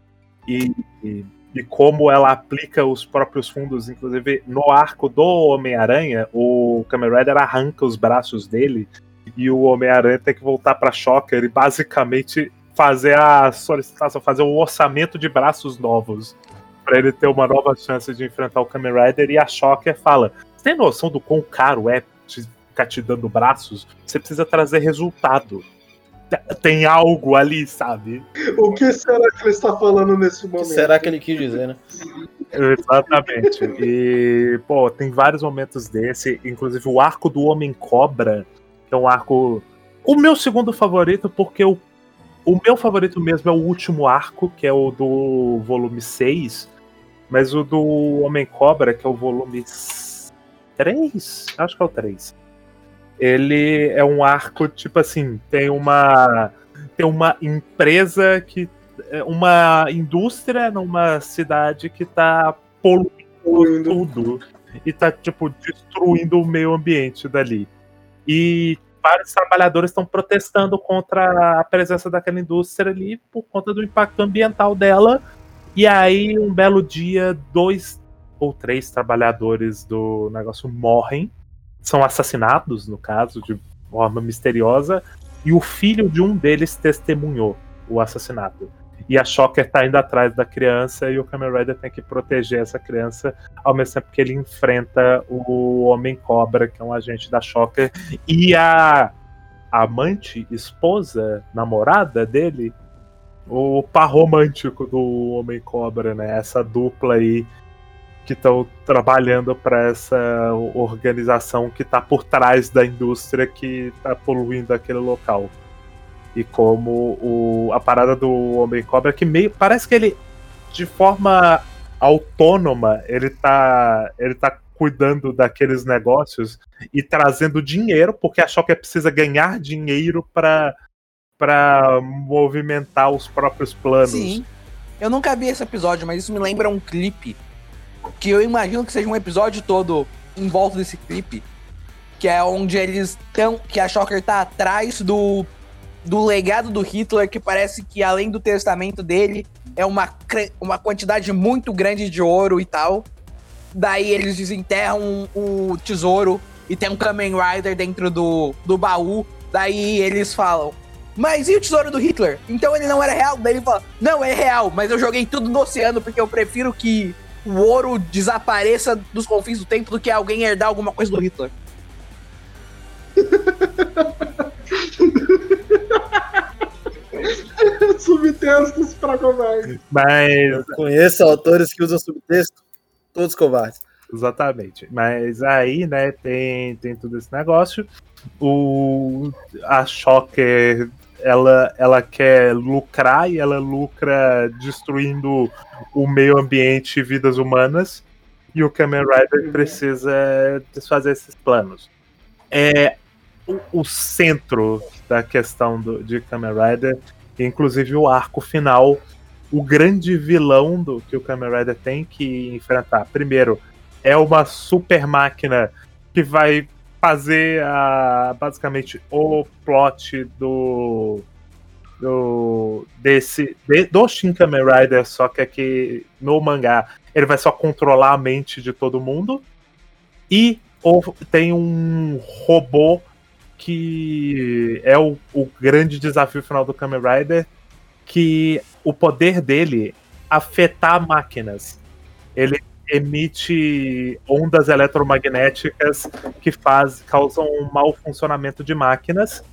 e, e, e, como ela aplica os próprios fundos, inclusive no arco do Homem-Aranha, o Kamen Rider arranca os braços dele e o Homem-Aranha tem que voltar para Shocker e basicamente fazer a solicitação, fazer um orçamento de braços novos para ele ter uma nova chance de enfrentar o Kamen Rider. E a Shocker fala: Você tem noção do quão caro é ficar te dando braços? Você precisa trazer resultado. Tem algo ali, sabe? O que será que ele está falando nesse momento? O que será que ele quis dizer, né? Exatamente. E, pô, tem vários momentos desse, inclusive o arco do Homem Cobra, que é um arco. O meu segundo favorito, porque o, o meu favorito mesmo é o último arco, que é o do volume 6, mas o do Homem Cobra, que é o volume 3, acho que é o 3. Ele é um arco, tipo assim, tem uma. Tem uma empresa que. É uma indústria numa cidade que tá poluindo tudo. E tá, tipo, destruindo o meio ambiente dali. E vários trabalhadores estão protestando contra a presença daquela indústria ali por conta do impacto ambiental dela e aí, um belo dia, dois ou três trabalhadores do negócio morrem, são assassinados, no caso, de forma misteriosa, e o filho de um deles testemunhou o assassinato. E a Shocker tá indo atrás da criança e o Kamen Rider tem que proteger essa criança, ao mesmo tempo que ele enfrenta o Homem-Cobra, que é um agente da Shocker, e a amante, esposa, namorada dele, o par romântico do Homem Cobra, né? Essa dupla aí que estão trabalhando para essa organização que está por trás da indústria que está poluindo aquele local. E como o, a parada do Homem Cobra que meio parece que ele de forma autônoma ele tá ele tá cuidando daqueles negócios e trazendo dinheiro porque a Shocker precisa ganhar dinheiro para para movimentar os próprios planos. Sim. Eu nunca vi esse episódio, mas isso me lembra um clipe. Que eu imagino que seja um episódio todo em volta desse clipe. Que é onde eles estão. Que a Shocker tá atrás do. Do legado do Hitler, que parece que além do testamento dele, é uma, uma quantidade muito grande de ouro e tal. Daí eles desenterram o tesouro e tem um Kamen Rider dentro do, do baú. Daí eles falam: mas e o tesouro do Hitler? Então ele não era real? Daí ele fala: Não, é real, mas eu joguei tudo no oceano porque eu prefiro que o ouro desapareça dos confins do tempo do que alguém herdar alguma coisa do Hitler. <laughs> Subtextos para covardes. Mas. Eu conheço autores que usam subtexto, todos covardes. Exatamente. Mas aí, né, tem, tem todo esse negócio. O, a Shocker ela, ela quer lucrar e ela lucra destruindo o meio ambiente e vidas humanas. e o Kamen Rider precisa desfazer esses planos. É o, o centro da questão do, de Kamen Rider, inclusive o arco final, o grande vilão do que o Kamen Rider tem que enfrentar. Primeiro, é uma super máquina que vai fazer a, basicamente o plot do do desse de, do Shin Kamen Rider, só que aqui no mangá ele vai só controlar a mente de todo mundo e ou, tem um robô que é o, o grande desafio final do Kamen Rider, que o poder dele afetar máquinas. Ele emite ondas eletromagnéticas que faz, causam um mau funcionamento de máquinas.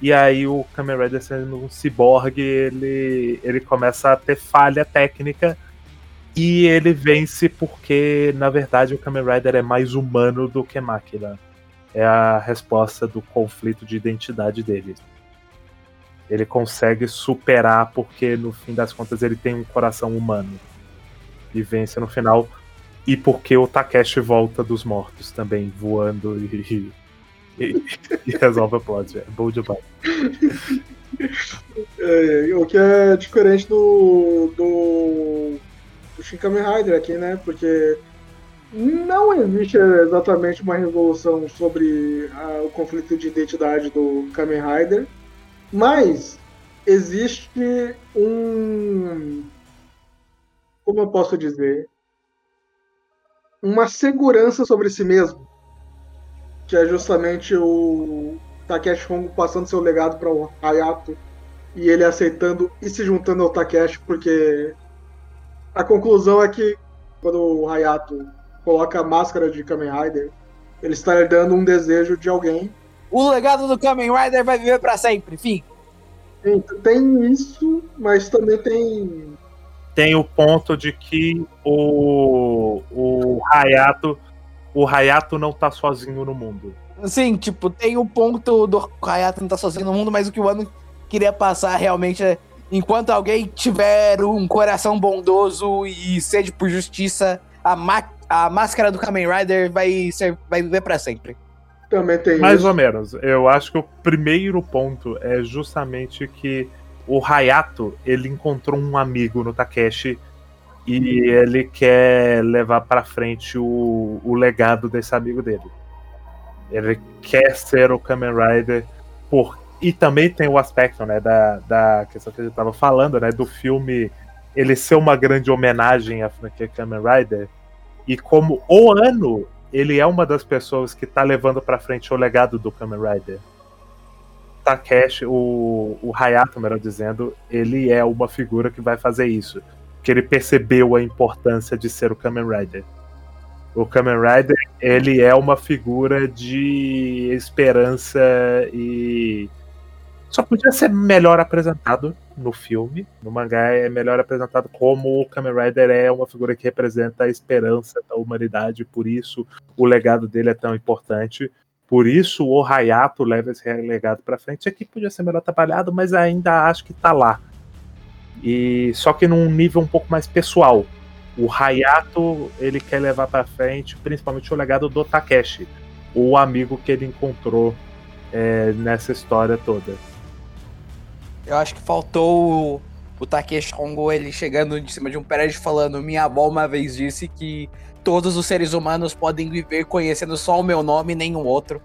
E aí o Kamen Rider sendo um ciborgue, ele, ele começa a ter falha técnica e ele vence porque, na verdade, o Kamen Rider é mais humano do que máquina. É a resposta do conflito de identidade dele. Ele consegue superar porque, no fim das contas, ele tem um coração humano. E vence no final e porque o Takeshi volta dos mortos também, voando e, e, e resolve o plot. É bom demais. <laughs> É, o que é diferente do, do, do Shin Kamen Rider aqui, né? Porque não existe exatamente uma revolução sobre a, o conflito de identidade do Kamen Rider, mas existe um. Como eu posso dizer? Uma segurança sobre si mesmo, que é justamente o Takeshi Hongo passando seu legado para o Hayato e ele aceitando e se juntando ao Takeshi, porque a conclusão é que quando o Hayato coloca a máscara de Kamen Rider, ele está herdando um desejo de alguém. O legado do Kamen Rider vai viver para sempre, enfim. Tem isso, mas também tem tem o ponto de que o, o Hayato o Hayato não tá sozinho no mundo. Sim, tipo, tem o ponto do Hayato não tá sozinho no mundo, mas o que o Ano queria passar realmente é enquanto alguém tiver um coração bondoso e sede por justiça, a, a máscara do Kamen Rider vai, ser, vai viver para sempre. Também tem Mais isso. ou menos. Eu acho que o primeiro ponto é justamente que o Hayato, ele encontrou um amigo no Takeshi e ele quer levar para frente o, o legado desse amigo dele. Ele quer ser o Kamen Rider por e também tem o aspecto, né, da, da questão que a gente estava falando, né, do filme ele ser uma grande homenagem à franquia Kamen Rider e como o ano ele é uma das pessoas que está levando para frente o legado do Kamen Rider. Takeshi, o, o Hayato, melhor dizendo, ele é uma figura que vai fazer isso. Que ele percebeu a importância de ser o Kamen Rider. O Kamen Rider, ele é uma figura de esperança e. Só podia ser melhor apresentado no filme. No mangá é melhor apresentado como o Kamen Rider é uma figura que representa a esperança da humanidade, por isso o legado dele é tão importante. Por isso o Hayato leva esse legado para frente. Aqui podia ser melhor trabalhado, mas ainda acho que está lá. E só que num nível um pouco mais pessoal. O Hayato ele quer levar para frente, principalmente o legado do Takeshi, o amigo que ele encontrou é, nessa história toda. Eu acho que faltou o, o Takeshi Hongo ele chegando em cima de um prédio falando: Minha avó uma vez disse que todos os seres humanos podem viver conhecendo só o meu nome e nenhum outro.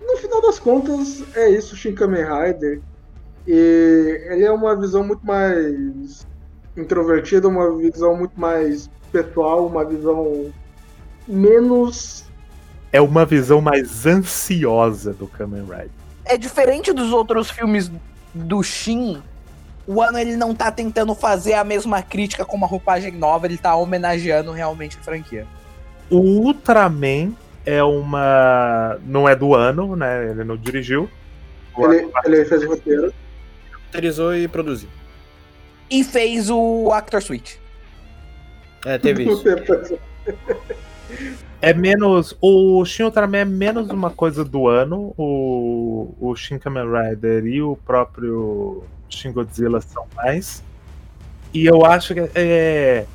No final das contas, é isso, Shin Kamen Rider. E ele é uma visão muito mais introvertida, uma visão muito mais pessoal, uma visão menos. É uma visão mais ansiosa do Kamen Rider. É diferente dos outros filmes do Shin, o ano ele não tá tentando fazer a mesma crítica com uma roupagem nova, ele tá homenageando realmente a franquia. O Ultraman é uma. não é do ano, né? Ele não dirigiu. Ele, ele fez o roteiro. Roteirizou e produziu. E fez o Actor Suite. É, teve <laughs> isso. <laughs> É menos. O Shin Ultraman é menos uma coisa do ano. O, o Shin Kamen Rider e o próprio Shin Godzilla são mais. E eu acho que é.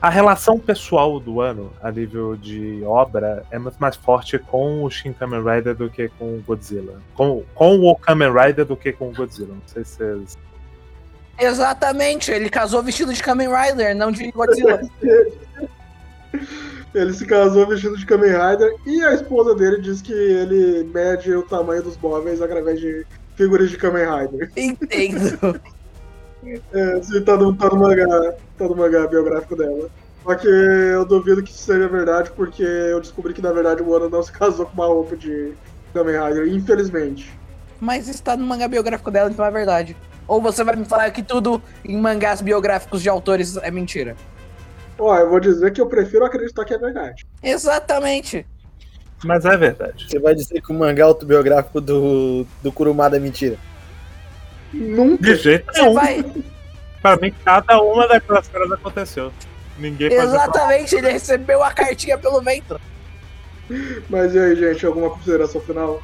A relação pessoal do ano, a nível de obra, é muito mais forte com o Shin Kamen Rider do que com o Godzilla. Com, com o Kamen Rider do que com o Godzilla. Não sei se vocês. Exatamente, ele casou vestido de Kamen Rider, não de Godzilla. <laughs> Ele se casou vestido de Kamen Rider e a esposa dele diz que ele mede o tamanho dos móveis através de figuras de Kamen Rider. Entendo. <laughs> É, assim, tá no, tá, no mangá, tá no mangá biográfico dela. Só que eu duvido que isso seja verdade, porque eu descobri que na verdade o Ano não se casou com uma roupa de Kamen Rider, infelizmente. Mas está no mangá biográfico dela, então é verdade. Ou você vai me falar que tudo em mangás biográficos de autores é mentira? Ó, eu vou dizer que eu prefiro acreditar que é verdade. Exatamente. Mas é verdade. Você vai dizer que o mangá autobiográfico do, do Kurumada é mentira? Nunca. De jeito nenhum. vai. Pra mim, cada uma daquelas coisas aconteceu. Ninguém Exatamente, ele recebeu a cartinha pelo vento. Mas e aí, gente, alguma consideração final?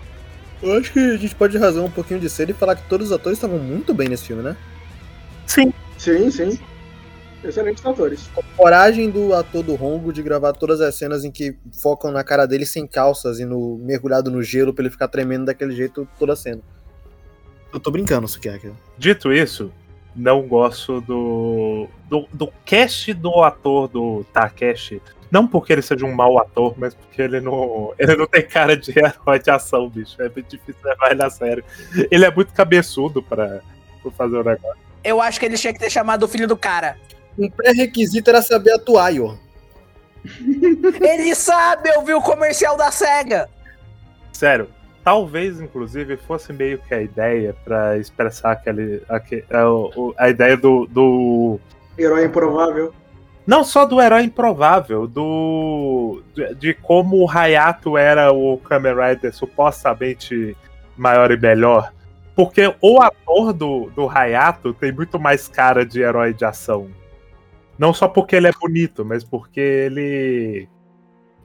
Eu acho que a gente pode rasgar um pouquinho de cedo e falar que todos os atores estavam muito bem nesse filme, né? Sim. Sim, sim. Excelentes atores. A coragem do ator do Rongo de gravar todas as cenas em que focam na cara dele sem calças e no mergulhado no gelo pra ele ficar tremendo daquele jeito toda a cena. Eu tô brincando, Sukiaki. Dito isso, não gosto do, do. do cast do ator do Takeshi. Não porque ele seja um mau ator, mas porque ele não. Ele não tem cara de herói de ação, bicho. É muito difícil levar ele a sério. Ele é muito cabeçudo pra, pra fazer o negócio. Eu acho que ele tinha que ter chamado o filho do cara. Um pré-requisito era saber atuar, Johan. <laughs> Ele sabe, eu vi o comercial da SEGA. Sério. Talvez, inclusive, fosse meio que a ideia pra expressar aquele. aque- a, a ideia do- do Herói improvável. Não só do herói improvável, do. de, de como o Hayato era o Kamen Rider supostamente maior e melhor. Porque o ator do, do Hayato tem muito mais cara de herói de ação. Não só porque ele é bonito, mas porque ele.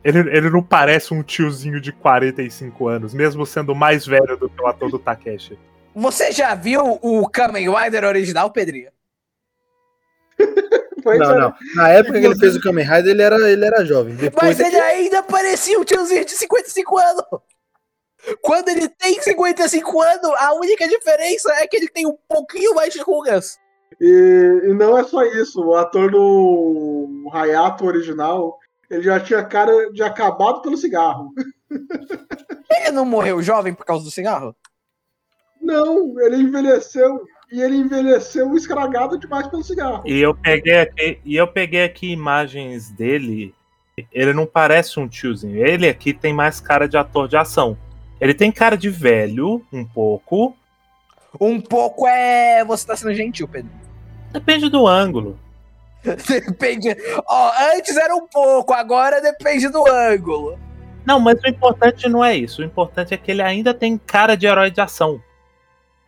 Ele, ele não parece um tiozinho de 45 anos, mesmo sendo mais velho do que o ator do Takeshi. Você já viu o Kamen Rider original, Pedrinho? <laughs> Pois Não, é. não. Na época que ele fez o Kamen Rider, ele era, ele era jovem. Depois Mas ele ainda parecia um tiozinho de 55 anos. Quando ele tem 55 anos, a única diferença é que ele tem um pouquinho mais de rugas. E, e não é só isso. O ator do Hayato original, ele já tinha cara de acabado pelo cigarro. <laughs> Ele não morreu jovem por causa do cigarro? Não, ele envelheceu. E ele envelheceu escragado demais pelo cigarro. E eu peguei aqui, e eu peguei aqui imagens dele. Ele não parece um tiozinho. Ele aqui tem mais cara de ator de ação. Ele tem cara de velho, um pouco. Um pouco é. Você tá sendo gentil, Pedro. Depende do ângulo. <laughs> Depende. Ó, antes era um pouco, agora depende do ângulo. Não, mas o importante não é isso. O importante é que ele ainda tem cara de herói de ação.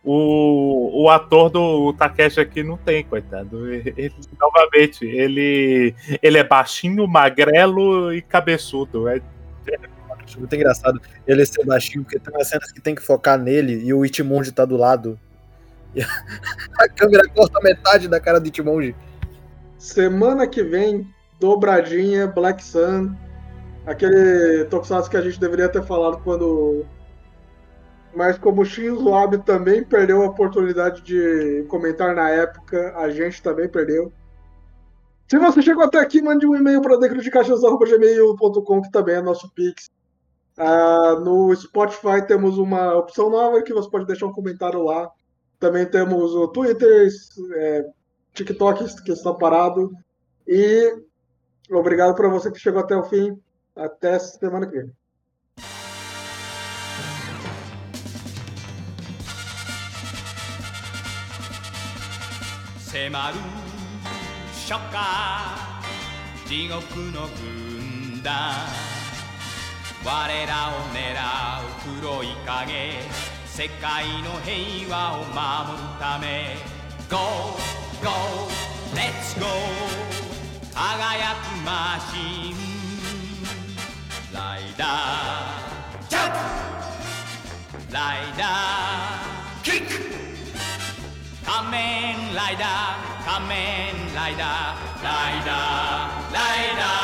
O, o ator do Takeshi aqui não tem, coitado. Ele, novamente, ele, ele é baixinho, magrelo e cabeçudo. É, Acho muito engraçado ele ser baixinho, porque tem umas cenas que tem que focar nele e o Itimonji tá do lado. E <laughs> a câmera corta metade da cara do Itimonji. Semana que vem, dobradinha, Black Sun. Aquele Tokusatsu que a gente deveria ter falado quando. Mas como o Shinzo Abe também perdeu a oportunidade de comentar na época, a gente também perdeu. Se você chegou até aqui, mande um e-mail para decrodecaixas.gmail.com, que também é nosso Pix. Ah, no Spotify temos uma opção nova que você pode deixar um comentário lá. Também temos o Twitter, é, TikTok que está parado. E obrigado para você que chegou até o fim. Até semana que vem. 迫る初夏地獄の軍団 我らを狙う黒い影世界の平和を守るため。Go, go, let's go 輝くマシン。ライダージャンプ。ライダーキック。仮面ライダー仮面ライダー。ライダーラ迫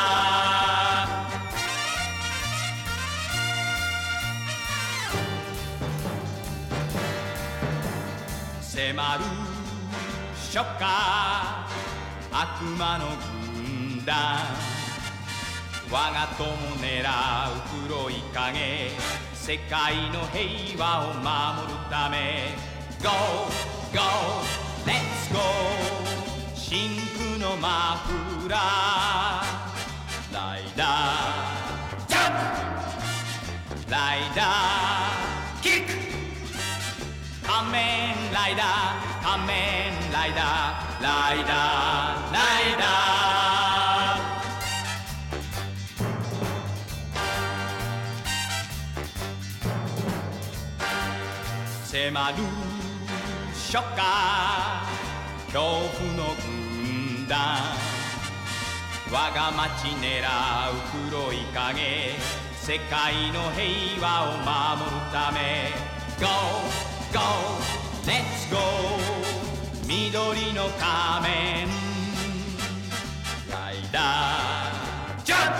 初夏悪魔の軍団。我が友狙う黒い影。世界の平和を守るため。Go, go, let's go 真空のマフラー。ライダー。ジャンプ。ライダー。キック。仮面ライダー仮面ライダーライダーライダー迫る初夏恐怖の軍団我が町狙う黒い影世界の平和を守るため Go, go, let's go. 緑の仮面。ライダージャン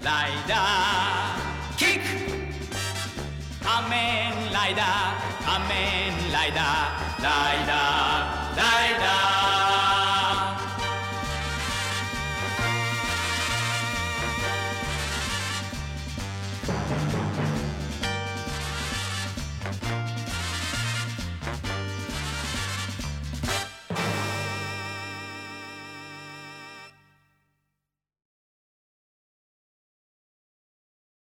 プ。ライダーキック。仮面ライダー仮面ライダー。ライダー